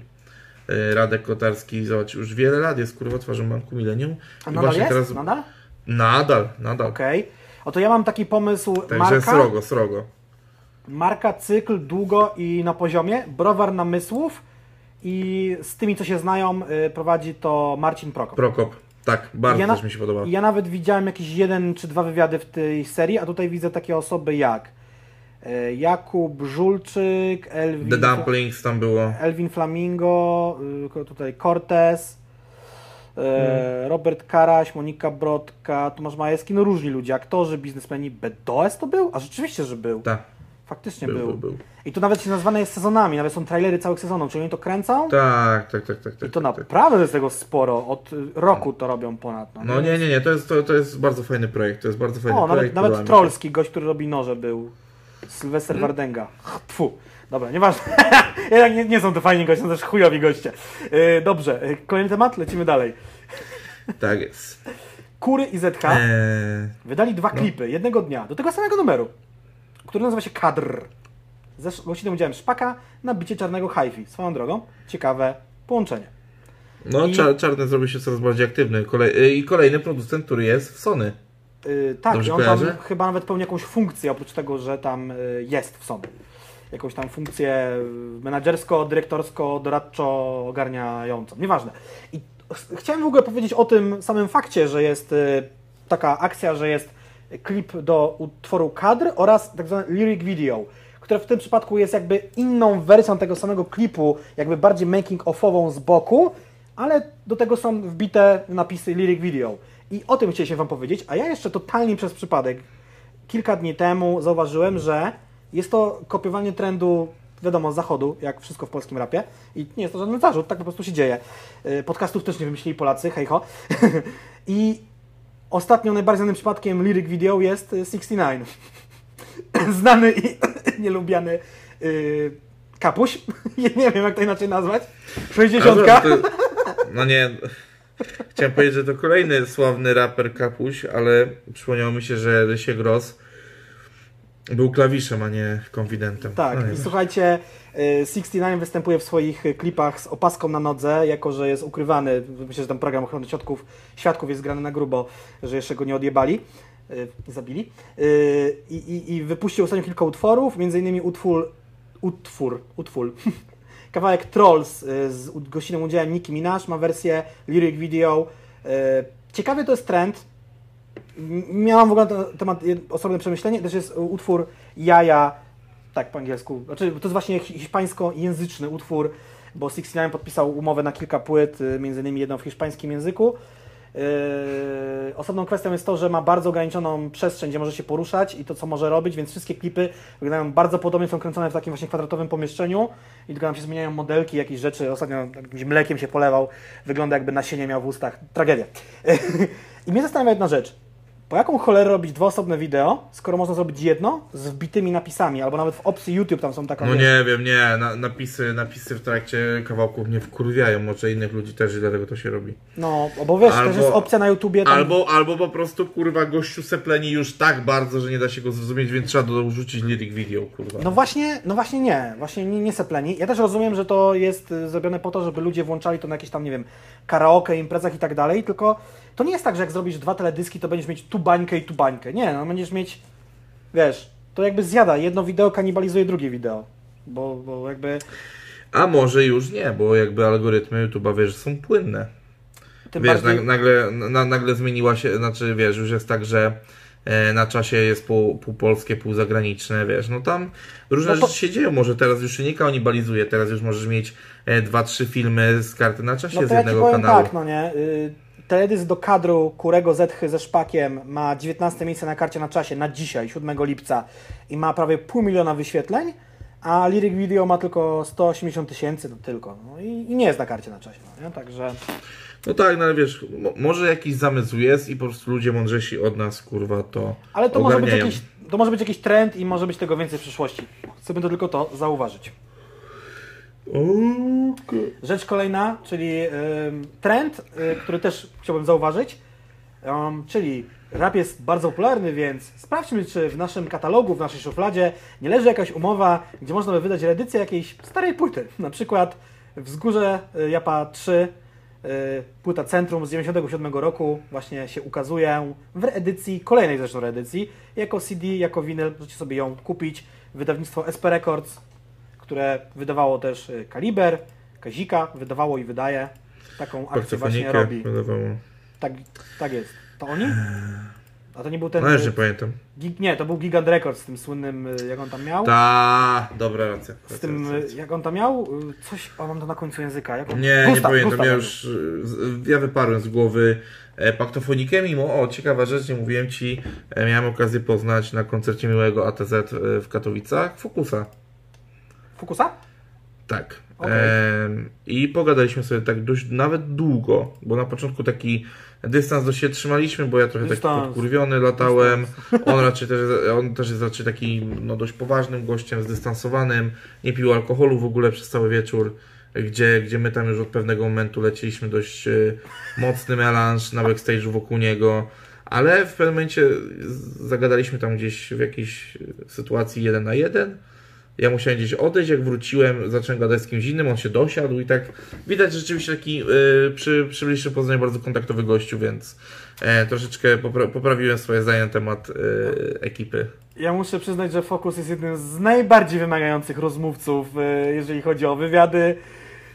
E, Radek Kotarski, zobacz, już wiele lat jest kurwa twarzą Banku Millennium. A I nadal jest? teraz Nadal? nadal, nadal. Okej. Oto ja mam taki pomysł Także marka, srogo, srogo. marka, cykl, długo i na poziomie, browar namysłów i z tymi, co się znają, y, prowadzi to Marcin Prokop. Prokop. Tak, bardzo Ja też mi się podoba. Ja nawet widziałem jakieś jeden czy dwa wywiady w tej serii, a tutaj widzę takie osoby jak e, Jakub Żulczyk, Elwin, The Dumplings tam było. Elwin Flamingo, y, tutaj Cortez, e, Robert Karaś, Monika Brodka, Tomasz Majewski, no różni ludzie, aktorzy, biznesmeni. BDOS to był? A rzeczywiście, że był. Tak, Faktycznie był, był. był, był. I to nawet się nazwane jest sezonami, nawet są trailery całych sezonów, czyli oni to kręcą Tak, tak, tak, tak. tak i to tak, tak. naprawdę jest tego sporo, od y, roku to robią ponad. No nie, nie, nie, to jest, to, to jest bardzo fajny projekt, to jest bardzo fajny O, nawet, projekt. nawet mi się. Trollski, gość, który robi noże był. Sylwester Hmm? Wardęga. Tfu. Dobra, nieważne. Jednak nie, nie są to fajni goście, są też chujowi goście. Yy, dobrze, yy, kolejny temat, lecimy dalej. Tak jest. Kury i ZH Eee, wydali dwa no. klipy jednego dnia do tego samego numeru, który nazywa się Kadr. Z gościnnym udziałem Szpaka na bicie czarnego hi-fi. Swoją drogą, ciekawe połączenie. no, I- Czar- Czarny zrobi się coraz bardziej aktywny. Kolej, y, I kolejny producent, który jest w Sony. Yy, tak, Dobrze i on tam kojarzę? chyba nawet pełni jakąś funkcję, oprócz tego, że tam yy, jest w Sony. Jakąś tam funkcję yy, menadżersko, dyrektorsko, doradczo ogarniającą. Nieważne. I ch- chciałem w ogóle powiedzieć o tym samym fakcie, że jest taka akcja, że jest klip do utworu kadr oraz tak zwane lyric video, które w tym przypadku jest jakby inną wersją tego samego klipu, jakby bardziej making offową z boku, ale do tego są wbite napisy lyric video. I o tym chcieliśmy Wam powiedzieć, a ja jeszcze totalnie przez przypadek kilka dni temu zauważyłem, że jest to kopiowanie trendu, wiadomo, z zachodu, jak wszystko w polskim rapie. I nie jest to żaden zarzut, tak po prostu się dzieje. Y, Podcastów też nie wymyślili Polacy, hejho. I ostatnio najbardziej znanym przypadkiem lyric video jest y, 69. Znany i nielubiany y, kapuś. nie wiem, jak to inaczej nazwać. 60. A, to- No nie. Chciałem powiedzieć, że to kolejny sławny raper Kapuś, ale przypomniało mi się, że Rysiek Gross był klawiszem, a nie konfidentem. Tak, No i słuchajcie, y, 69 występuje w swoich y, klipach z opaską na nodze, jako że jest ukrywany. Myślę, że tam program ochrony świadków, świadków jest grany na grubo, że jeszcze go nie odjebali, y, zabili. Y, I, i, I wypuścił ostatnio kilka utworów, między innymi utwór, utwór, utwór. Kawałek Trolls y, z gościnnym udziałem Nicki Minaj ma wersję lyric video. Ciekawy to jest trend, Miałam w ogóle na ten temat osobne przemyślenie. Też jest utwór Jaja, tak po angielsku. Znaczy, to jest właśnie hi- hiszpańskojęzyczny utwór, bo 69 podpisał umowę na kilka płyt, między innymi jedną w hiszpańskim języku. Yy, osobną kwestią jest to, że ma bardzo ograniczoną przestrzeń, gdzie może się poruszać i to, co może robić, więc wszystkie klipy wyglądają bardzo podobnie, są kręcone w takim właśnie kwadratowym pomieszczeniu i tylko nam się zmieniają modelki, jakieś rzeczy. Ostatnio jakimś mlekiem się polewał, wygląda jakby nasienie miał w ustach. Tragedia. I mnie zastanawia jedna rzecz. Po jaką cholerę robić dwa osobne wideo, skoro można zrobić jedno z wbitymi napisami, albo nawet w opcji YouTube tam są taka... No nie wiem, nie. Na, napisy, napisy w trakcie kawałków mnie wkurwiają. Może innych ludzi też i dlatego to się robi. No, bo wiesz, też Albo- jest opcja na YouTubie... Tam... Albo, albo po prostu kurwa gościu sepleni już tak bardzo, że nie da się go zrozumieć, więc trzeba dorzucić lyric video, kurwa. No właśnie, no właśnie nie, właśnie nie, nie sepleni. Ja też rozumiem, że to jest y, zrobione po to, żeby ludzie włączali to na jakieś tam, nie wiem, karaoke, imprezach i tak dalej, tylko to nie jest tak, że jak zrobisz dwa teledyski, to będziesz mieć tu bańkę i tu bańkę. Nie, no będziesz mieć, wiesz, to jakby zjada, jedno wideo kanibalizuje drugie wideo, bo, bo jakby A może już nie, bo jakby algorytmy YouTube'a wiesz, są płynne. tym wiesz, bardziej... nag- nagle, na, nagle zmieniła się, znaczy wiesz, już jest tak, że e, na czasie jest pół, pół polskie, pół zagraniczne, wiesz, no tam różne No to- rzeczy się dzieją, może teraz już się nie kanibalizuje, teraz już możesz mieć e, dwa, trzy filmy z karty na czasie No z to ja ci jednego powiem kanału. tak, no nie. Teledysk do kadru Kurego Zetchy ze Szpakiem ma 19 miejsce na karcie na czasie na dzisiaj, 7 lipca i ma prawie pół miliona wyświetleń, a Lyric Video ma tylko 180 tysięcy, no tylko. No i, i nie jest na karcie na czasie, no nie? Także No tak, no ale wiesz, mo- może jakiś zamysł jest i po prostu ludzie mądrzejsi od nas, kurwa, to ale to może, być jakiś, to może być jakiś trend i może być tego więcej w przyszłości. Chcemy to tylko to zauważyć. Okej. Rzecz kolejna, czyli ym, trend, y, który też chciałbym zauważyć, ym, czyli rap jest bardzo popularny, więc sprawdźmy, czy w naszym katalogu, w naszej szufladzie nie leży jakaś umowa, gdzie można by wydać reedycję jakiejś starej płyty. Na przykład Wzgórze y, Japa 3, y, płyta Centrum z 97 roku właśnie się ukazuje w reedycji, kolejnej zresztą reedycji, jako CD, jako winyl, możecie sobie ją kupić. Wydawnictwo SP Records, które wydawało też y, Kaliber, Kazika, wydawało i wydaje. Taką akcję właśnie Paktofonikę robi. wydawało. Tak, tak jest. To oni? A to nie był ten... No już y, nie pamiętam. gig, nie, to był Gigant Records z tym słynnym, y, jak on tam miał. Ta, dobra racja. Z tym, jak on tam miał? Y, Coś, o mam to na końcu języka. Jak on... Nie, Gustaw, nie pamiętam. Ja już ja wyparłem z głowy e, paktofonikę, mimo, o ciekawa rzecz, nie mówiłem ci, e, miałem okazję poznać na koncercie miłego ATZ e, w Katowicach Fokusa. Fokusa? Tak. Okej. Em, I pogadaliśmy sobie tak dość nawet długo, bo na początku taki dystans do siebie trzymaliśmy, bo ja trochę taki Dystans. podkurwiony latałem. On raczej też, on też jest raczej taki no, dość poważnym gościem, zdystansowanym. Nie pił alkoholu w ogóle przez cały wieczór, gdzie, gdzie my tam już od pewnego momentu leciliśmy dość e, mocny melanż na backstage'u wokół niego. Ale w pewnym momencie zagadaliśmy tam gdzieś w jakiejś sytuacji jeden na jeden. Ja musiałem gdzieś odejść, jak wróciłem, zacząłem gadać z kimś innym, on się dosiadł i tak widać rzeczywiście taki y, przy, przy bliższym poznaniu bardzo kontaktowy gościu, więc e, troszeczkę popra- poprawiłem swoje zdanie na temat y, ekipy. Ja muszę przyznać, że Focus jest jednym z najbardziej wymagających rozmówców, y, jeżeli chodzi o wywiady.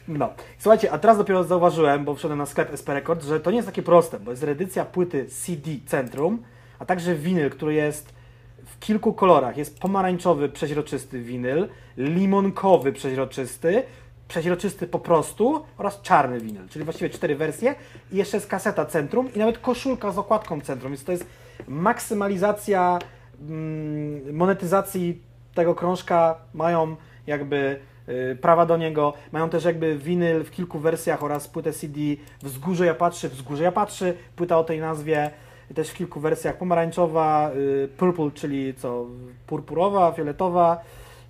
No. Słuchajcie, a teraz dopiero zauważyłem, bo wszedłem na sklep SP Record, że to nie jest takie proste, bo jest reedycja płyty CD Centrum, a także winyl, który jest w kilku kolorach. Jest pomarańczowy, przeźroczysty winyl, limonkowy, przeźroczysty, przeźroczysty po prostu oraz czarny winyl, czyli właściwie cztery wersje i jeszcze jest kaseta Centrum i nawet koszulka z okładką Centrum, więc to jest maksymalizacja mm, monetyzacji tego krążka, mają jakby y, prawa do niego, mają też jakby winyl w kilku wersjach oraz płytę CD Wzgórze ja patrzy, Wzgórze ja patrzy, płyta o tej nazwie, też w kilku wersjach pomarańczowa, y, purple, czyli co, purpurowa, fioletowa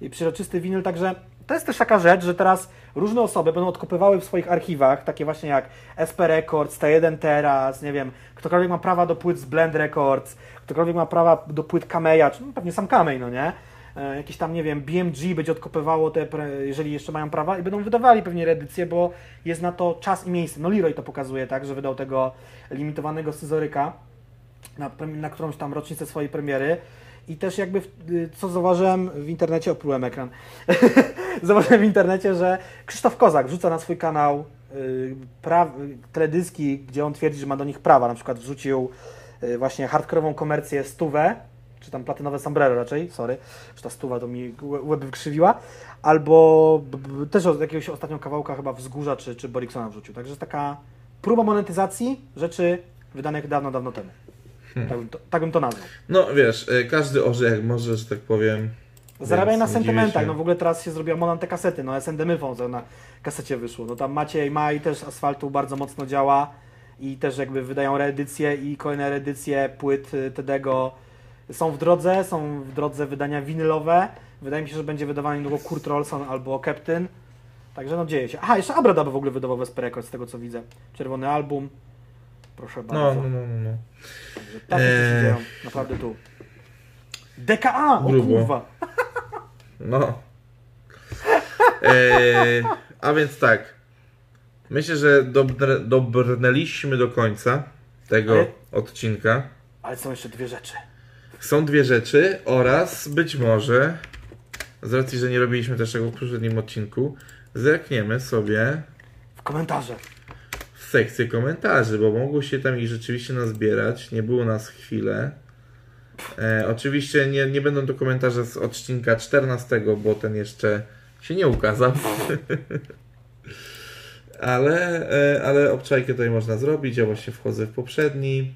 i przezroczysty winyl, także to jest też taka rzecz, że teraz różne osoby będą odkopywały w swoich archiwach, takie właśnie jak SP Records, T1 Teraz, nie wiem, ktokolwiek ma prawa do płyt z Blend Records, ktokolwiek ma prawa do płyt Kameja, czy no, pewnie sam Kamej, no nie? E, Jakieś tam, nie wiem, BMG będzie odkopywało te, jeżeli jeszcze mają prawa i będą wydawali pewnie reedycje, bo jest na to czas i miejsce. No Leroy to pokazuje, tak, że wydał tego limitowanego scyzoryka na, na którąś tam rocznicę swojej premiery. I też jakby, y, co zauważyłem w internecie, oplułem ekran, zauważyłem w internecie, że Krzysztof Kozak wrzuca na swój kanał y, pra, y, teledyski, gdzie on twierdzi, że ma do nich prawa. Na przykład wrzucił y, właśnie hardkorową komercję Stówę, czy tam platynowe sombrero raczej, sorry, że ta stuwa to mi łe- łeb wykrzywiła, albo b, b, też od jakiegoś ostatnio kawałka chyba Wzgórza czy, czy Boriksona wrzucił. Także taka próba monetyzacji rzeczy wydanych dawno, dawno temu. Tak, bym to, tak bym to nazwał. No wiesz, y, każdy orze jak może, że tak powiem. Zarabiaj na sentymentach, no w ogóle teraz się zrobiła moda na te kasety, no SND Myfon co na kasecie wyszło, no tam Maciej Maj też Asfaltu bardzo mocno działa i też jakby wydają reedycje i kolejne reedycje płyt y, Tedego. Są w drodze, są w drodze wydania winylowe, wydaje mi się, że będzie wydawany niedługo Kurt Rolson albo Captain, także no dzieje się. Aha, jeszcze Abradab w ogóle wydawał Vesper Records, z tego co widzę, czerwony album, proszę No, bardzo, no, no, no. no. Także takie Eee. dzieją, naprawdę tu. DKA, o Grubo. kurwa. No. E, a więc tak. Myślę, że dobre, dobrnęliśmy do końca tego Ale- odcinka. Ale są jeszcze dwie rzeczy. Są dwie rzeczy oraz być może, z racji, że nie robiliśmy też tego w poprzednim odcinku, zerkniemy sobie W komentarzach. Sekcję komentarzy, bo mogło się tam ich rzeczywiście nazbierać. Nie było nas chwilę. E, oczywiście nie, nie będą to komentarze z odcinka 14, bo ten jeszcze się nie ukazał. ale, e, ale obczajkę tutaj można zrobić. Ja właśnie wchodzę w poprzedni.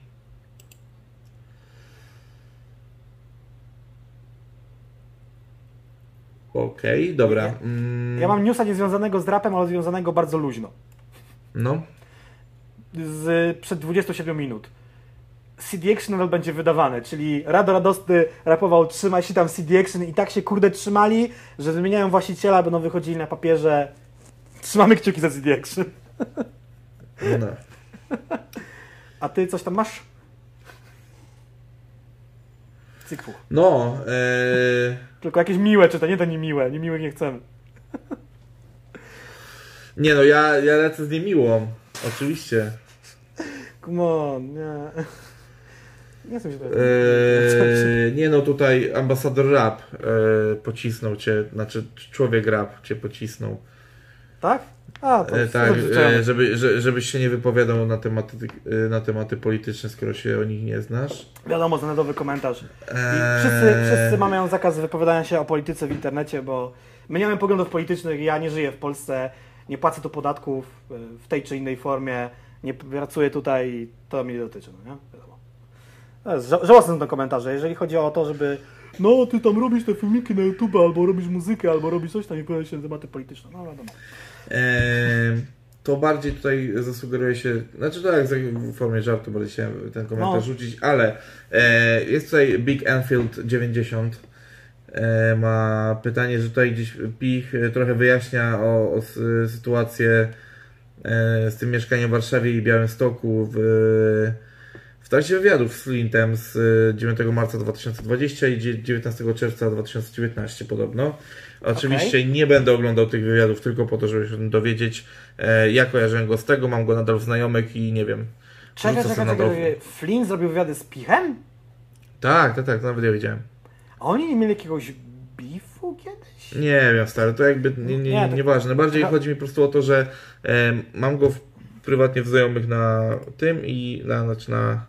Okej, dobra. Mm, Ja mam newsa niezwiązanego z rapem, ale związanego bardzo luźno. No. Z przed 27 minut. CD Action nadal będzie wydawane, czyli Rado Radosny rapował trzymaj się tam CD Action i tak się kurde trzymali, że wymieniają właściciela, będą wychodzili na papierze trzymamy kciuki za CD Action. no. A ty coś tam masz? Cykwu. No, e, Tylko jakieś miłe czyta, nie te niemiłe, niemiłych nie chcemy. nie no, ja, ja lecę z niemiłą. Oczywiście. Come on, nie. Nie chcę się tego. E, nie no, tutaj ambasador rap e, pocisnął cię, znaczy człowiek rap cię pocisnął. Tak? A, to E, tak, zazwyczaj. e, żeby, że, żebyś się nie wypowiadał na tematy, na tematy polityczne, skoro się o nich nie znasz. Wiadomo, zanętowy komentarz. I Eee. wszyscy, wszyscy mają zakaz wypowiadania się o polityce w internecie, bo my nie mamy poglądów politycznych, ja nie żyję w Polsce, nie płacę tu podatków e, w tej czy innej formie, nie pracuję tutaj i to mnie nie dotyczy, no nie? Wiadomo. Żałosne są te komentarze, jeżeli chodzi o to, żeby no, ty tam robisz te filmiki na YouTube, albo robisz muzykę, albo robisz coś tam i pojawiają się na tematy polityczne, no wiadomo. E, to bardziej tutaj zasugeruje się, znaczy tak, w formie żartu bardziej chciałem ten komentarz No. rzucić, ale e, jest tutaj Big Enfield 90. E, ma pytanie, że tutaj gdzieś Pich e, trochę wyjaśnia o, o sytuację e, z tym mieszkaniem w Warszawie i Białymstoku w, w trakcie wywiadów z Flintem z e, 9 marca 2020 i dzie- 19 czerwca 2019 podobno. Oczywiście nie będę oglądał tych wywiadów tylko po to, żeby się dowiedzieć. Ja kojarzyłem go z tego, mam go nadal w znajomych i nie wiem. Czekaj, czekaj, czekaj, Flynn zrobił wywiady z Pichem? Tak, tak, tak, nawet ja widziałem. A oni nie mieli jakiegoś beefu kiedyś? Nie wiem, stary, to jakby nie, nie, Nie, nieważne. Bardziej chodzi mi po prostu o to, że em, mam go w, prywatnie w znajomych na tym i na, znaczy na,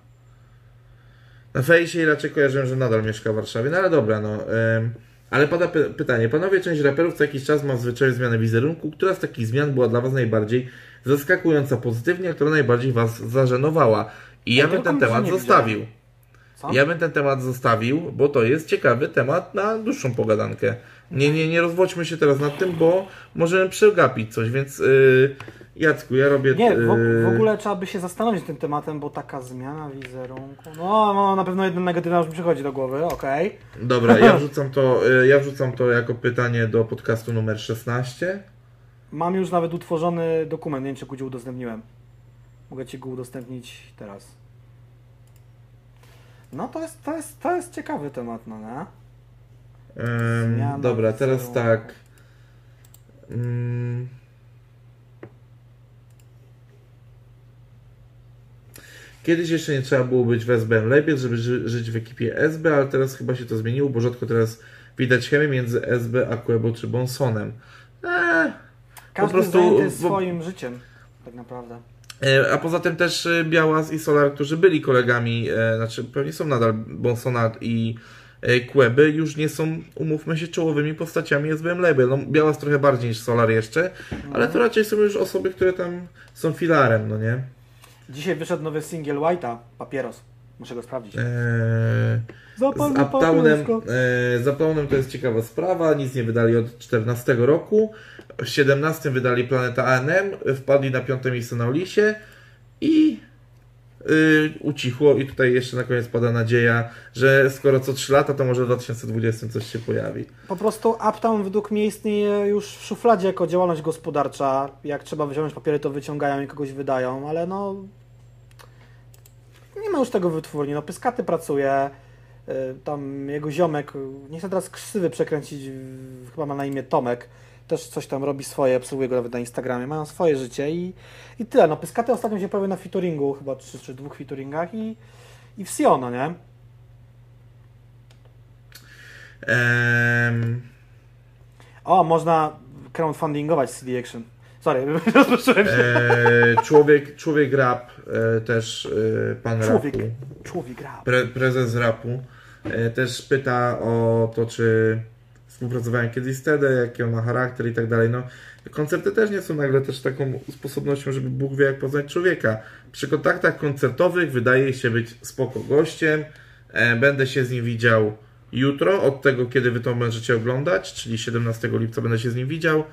na fejsie i raczej kojarzyłem, że nadal mieszka w Warszawie. No ale dobra, no. em, ale pada py pytanie. Panowie, część raperów co jakiś czas ma w zwyczaju zmianę wizerunku. Która z takich zmian była dla Was najbardziej zaskakująca pozytywnie, a która najbardziej Was zażenowała? I ja bym ten temat zostawił. Co? Ja bym ten temat zostawił, bo to jest ciekawy temat na dłuższą pogadankę. Nie, nie, nie rozwodźmy się teraz nad tym, bo możemy przegapić coś, więc yy, Jacku, ja robię... Nie, w, yy, w ogóle trzeba by się zastanowić nad tym tematem, bo taka zmiana wizerunku. No, no na pewno jedna negatywna już mi przychodzi do głowy, okej. Dobra, ja wrzucam, to, yy, ja wrzucam to jako pytanie do podcastu numer 16. Mam już nawet utworzony dokument, nie wiem czy go udostępniłem. Mogę Ci go udostępnić teraz. No to jest, to jest, to jest ciekawy temat, no nie? Zmiana dobra, teraz tak. Ym. Kiedyś jeszcze nie trzeba było być w SBM Label, żeby ży żyć w ekipie SB, ale teraz chyba się to zmieniło, bo rzadko teraz widać chemię między SB, Aquebo czy Bonsonem. Eee, Każdy prostu, zajęty jest bo- swoim życiem, tak naprawdę. E, A poza tym też e, Białas i Solar, którzy byli kolegami, e, znaczy pewnie są nadal Bonsona i Kłeby, już nie są, umówmy się, czołowymi postaciami SBM Label. No, Białas trochę bardziej niż Solar jeszcze, ale to raczej są już osoby, które tam są filarem, no nie? Dzisiaj wyszedł nowy singiel White'a, Papieros. Muszę go sprawdzić. Z Zapalmy Uptownem, papierosko. e, z Uptownem to jest ciekawa sprawa, nic nie wydali od 14 roku. W 17 wydali Planeta ANM, wpadli na piąte miejsce na Olisie i y, ucichło. I tutaj jeszcze na koniec pada nadzieja, że skoro co 3 lata, to może w 2020 coś się pojawi. Po prostu Uptown według mnie istnieje już w szufladzie jako działalność gospodarcza. Jak trzeba wyciągnąć papiery, to wyciągają i kogoś wydają, ale no... Nie ma już tego wytwórni. No Pyskaty pracuje, tam jego ziomek, nie chcę teraz krzywy przekręcić, chyba ma na imię Tomek, też coś tam robi swoje, obsługuje go nawet na Instagramie, mają swoje życie i, i tyle. No Pyskaty ostatnio się pojawił na featuringu, chyba trzy czy dwóch featuringach i, i w Siono, nie? Em, O, można crowdfundingować CD Action. Sorry, rozproszyłem się. e, człowiek, człowiek rap, e, też e, pan Człowiek, rapu. człowiek rap. pre, prezes rapu e, też pyta o to, czy współpracowałem kiedyś z Tede, jaki on ma charakter i tak dalej. No, koncerty też nie są nagle też taką sposobnością, żeby Bóg wie jak poznać człowieka. Przy kontaktach koncertowych wydaje się być spoko gościem. E, będę się z nim widział jutro, od tego kiedy wy to będziecie oglądać, czyli 17 lipca będę się z nim widział.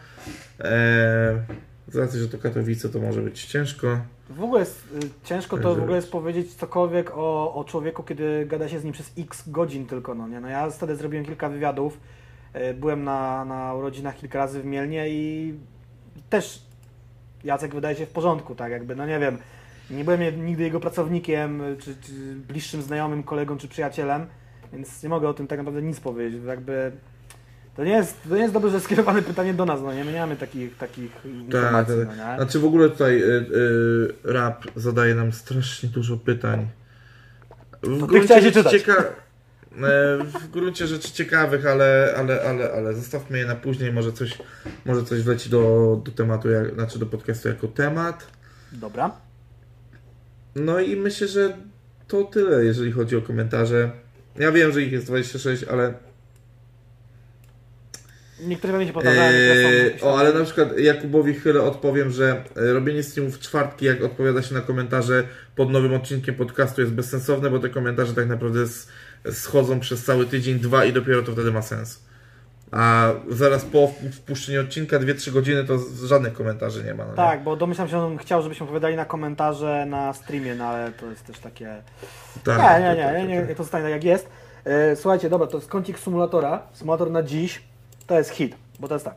E, z racji, że to Katowice, to może być ciężko. W ogóle jest, y, ciężko to w ogóle jest powiedzieć cokolwiek o, o człowieku, kiedy gada się z nim przez x godzin tylko, no nie? No ja wtedy zrobiłem kilka wywiadów, y, byłem na, na urodzinach kilka razy w Mielnie i też Jacek wydaje się w porządku, tak jakby, no nie wiem, nie byłem nigdy jego pracownikiem, czy, czy bliższym znajomym, kolegą, czy przyjacielem, więc nie mogę o tym tak naprawdę nic powiedzieć, jakby... To nie, jest, to nie jest dobrze, że skierowane pytanie do nas, no nie? My nie mamy takich, takich informacji, tak. no nie? Znaczy w ogóle tutaj y, y, rap zadaje nam strasznie dużo pytań. W ty chciałeś je czytać. cieka- e, w gruncie rzeczy ciekawych, ale, ale, ale, ale zostawmy je na później. Może coś, może coś wleci do, do tematu, jak, znaczy do podcastu jako temat. Dobra. No i myślę, że to tyle, jeżeli chodzi o komentarze. Ja wiem, że ich jest 26, ale Niektóre pewnie się podobają, Eee, o, ale na przykład Jakubowi Chyle odpowiem, że e, robienie streamów w czwartki, jak odpowiada się na komentarze pod nowym odcinkiem podcastu jest bezsensowne, bo te komentarze tak naprawdę schodzą przez cały tydzień, dwa i dopiero to wtedy ma sens. A zaraz po wp- wpuszczeniu odcinka 2-3 godziny to żadnych komentarzy nie ma. No nie? Tak, bo domyślam się, że on chciał, żebyśmy odpowiadali na komentarze na streamie, no ale to jest też takie... Tak, nie, tak, nie, nie, tak, nie, tak, nie, tak. to zostanie tak jak jest. E, Słuchajcie, dobra, to jest kącik symulatora. Symulator na dziś to jest hit, bo to jest tak.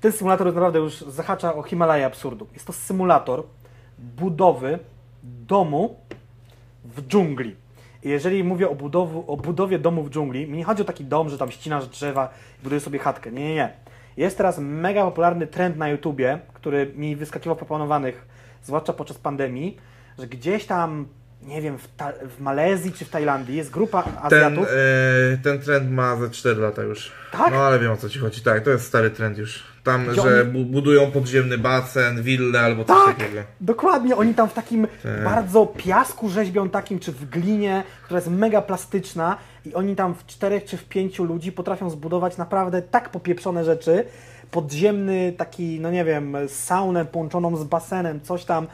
Ten symulator naprawdę już zahacza o Himalaję absurdu. Jest to symulator budowy domu w dżungli. Jeżeli mówię o, budowu, o budowie domu w dżungli, mi nie chodzi o taki dom, że tam ścinasz drzewa i budujesz sobie chatkę. Nie, nie, nie. Jest teraz mega popularny trend na YouTubie, który mi wyskakiwał w proponowanych, zwłaszcza podczas pandemii, że gdzieś tam, nie wiem, w, ta, w Malezji czy w Tajlandii jest grupa Ten, Azjatów. e, ten trend ma ze 4 lata już. Tak? No ale wiem o co ci chodzi. Tak, to jest stary trend już. Tam, że oni- bu- budują podziemny basen, willę albo coś Tak! takiego. Dokładnie, oni tam w takim Tak. bardzo piasku rzeźbią takim, czy w glinie, która jest mega plastyczna i oni tam w czterech czy w pięciu ludzi potrafią zbudować naprawdę tak popieprzone rzeczy, podziemny taki, no nie wiem, z sauną połączoną z basenem, coś tam.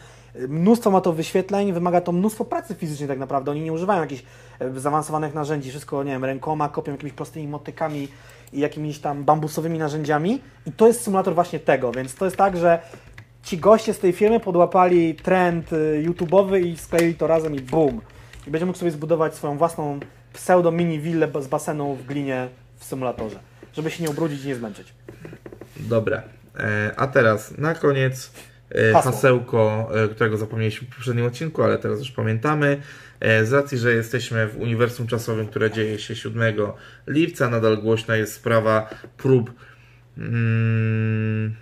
Mnóstwo ma to wyświetleń, wymaga to mnóstwo pracy fizycznej tak naprawdę. Oni nie używają jakichś e, zaawansowanych narzędzi, wszystko, nie wiem, rękoma, kopią jakimiś prostymi motykami i jakimiś tam bambusowymi narzędziami. I to jest symulator właśnie tego, więc to jest tak, że ci goście z tej firmy podłapali trend y, YouTube'owy i skleili to razem i boom. I będzie mógł sobie zbudować swoją własną pseudo mini willę z basenu w glinie w symulatorze, żeby się nie ubrudzić i nie zmęczyć. Dobra. E, a teraz na koniec e, Hasło. hasełko, e, którego zapomnieliśmy w poprzednim odcinku, ale teraz już pamiętamy. E, z racji, że jesteśmy w uniwersum czasowym, które dzieje się 7 lipca, nadal głośna jest sprawa prób mm,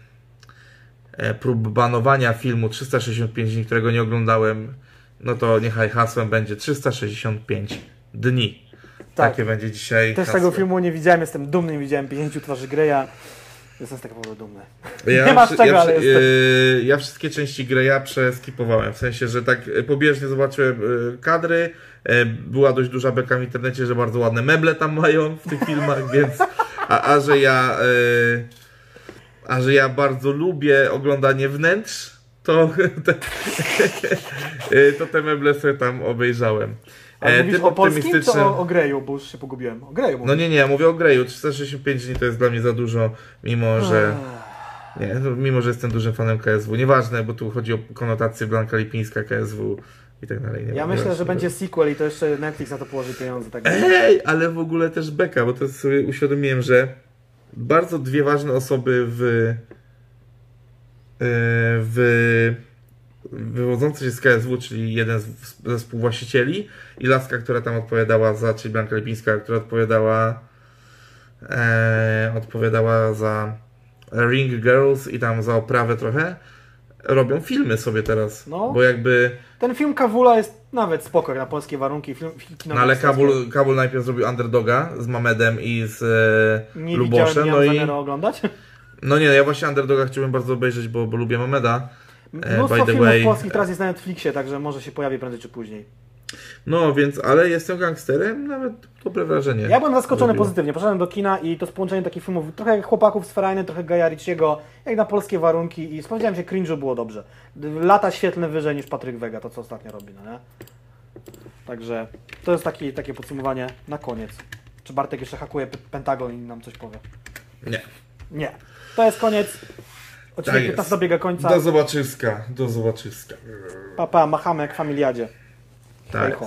e, prób banowania filmu 365 dni, którego nie oglądałem. No to niechaj hasłem będzie 365 dni. Tak. Takie będzie dzisiaj Też hasło. tego filmu nie widziałem, jestem dumny, nie widziałem 50 twarzy Greya. Jestem z tego powodu dumny. Ja, Nie masz czego, ja, ale jestem. yy, ja wszystkie części gry ja przeskipowałem. W sensie, że tak yy, pobieżnie zobaczyłem yy, kadry. Yy, była dość duża beka w internecie, że bardzo ładne meble tam mają w tych filmach, więc. A, a że ja. A że ja bardzo lubię oglądanie wnętrz, to te, to te meble sobie tam obejrzałem. Ale mówisz o polskim optymistycznym- o, o Greyu, bo już się pogubiłem. O Greyu No mówię. nie, nie, ja mówię o Greju. 365 dni to jest dla mnie za dużo, mimo że. Nie, no, mimo że jestem dużym fanem KSW. Nieważne, bo tu chodzi o konotację Blanka Lipińska, KSW i tak dalej. Nie Ja myślę, że będzie sequel i to jeszcze Netflix na to położy pieniądze. Tak Ej, ale w ogóle też beka, bo to sobie uświadomiłem, że bardzo dwie ważne osoby w. e, w wywodzące się z KSW, czyli jeden z, ze współwłaścicieli i laska, która tam odpowiadała za, czyli Blanka Lipińska, która odpowiadała e, odpowiadała za Ring Girls i tam za oprawę trochę, robią filmy sobie teraz, No. bo jakby Ten film Kawula jest nawet spoko na polskie warunki. Film, no ale. Kabul, Kabul najpierw zrobił Underdoga z Mamedem i z e, Nie Luboszem, nie no i oglądać. no nie, ja właśnie Underdoga chciałbym bardzo obejrzeć, bo, bo lubię Mameda. E, Mnóstwo filmów way- polskich teraz jest na Netflixie, także może się pojawi prędzej czy później. No więc, ale jestem gangsterem, nawet dobre wrażenie. Ja byłem zaskoczony pozytywnie. Poszedłem do kina i to połączenie takich filmów, trochę jak chłopaków z Ferajny, trochę Gaja Ricciego, jak na polskie warunki i spodziewałem się cringe'u było dobrze. Lata świetlne wyżej niż Patryk Wega, to co ostatnio robi, no nie? Także to jest taki, takie podsumowanie na koniec. Czy Bartek jeszcze hakuje Pentagon i nam coś powie? Nie. Nie. To jest koniec. Odcinek Tak jest. 15 dobiega końca. Do zobaczyska, do zobaczyska. Papa, machamy jak w familiadzie. Tak jest.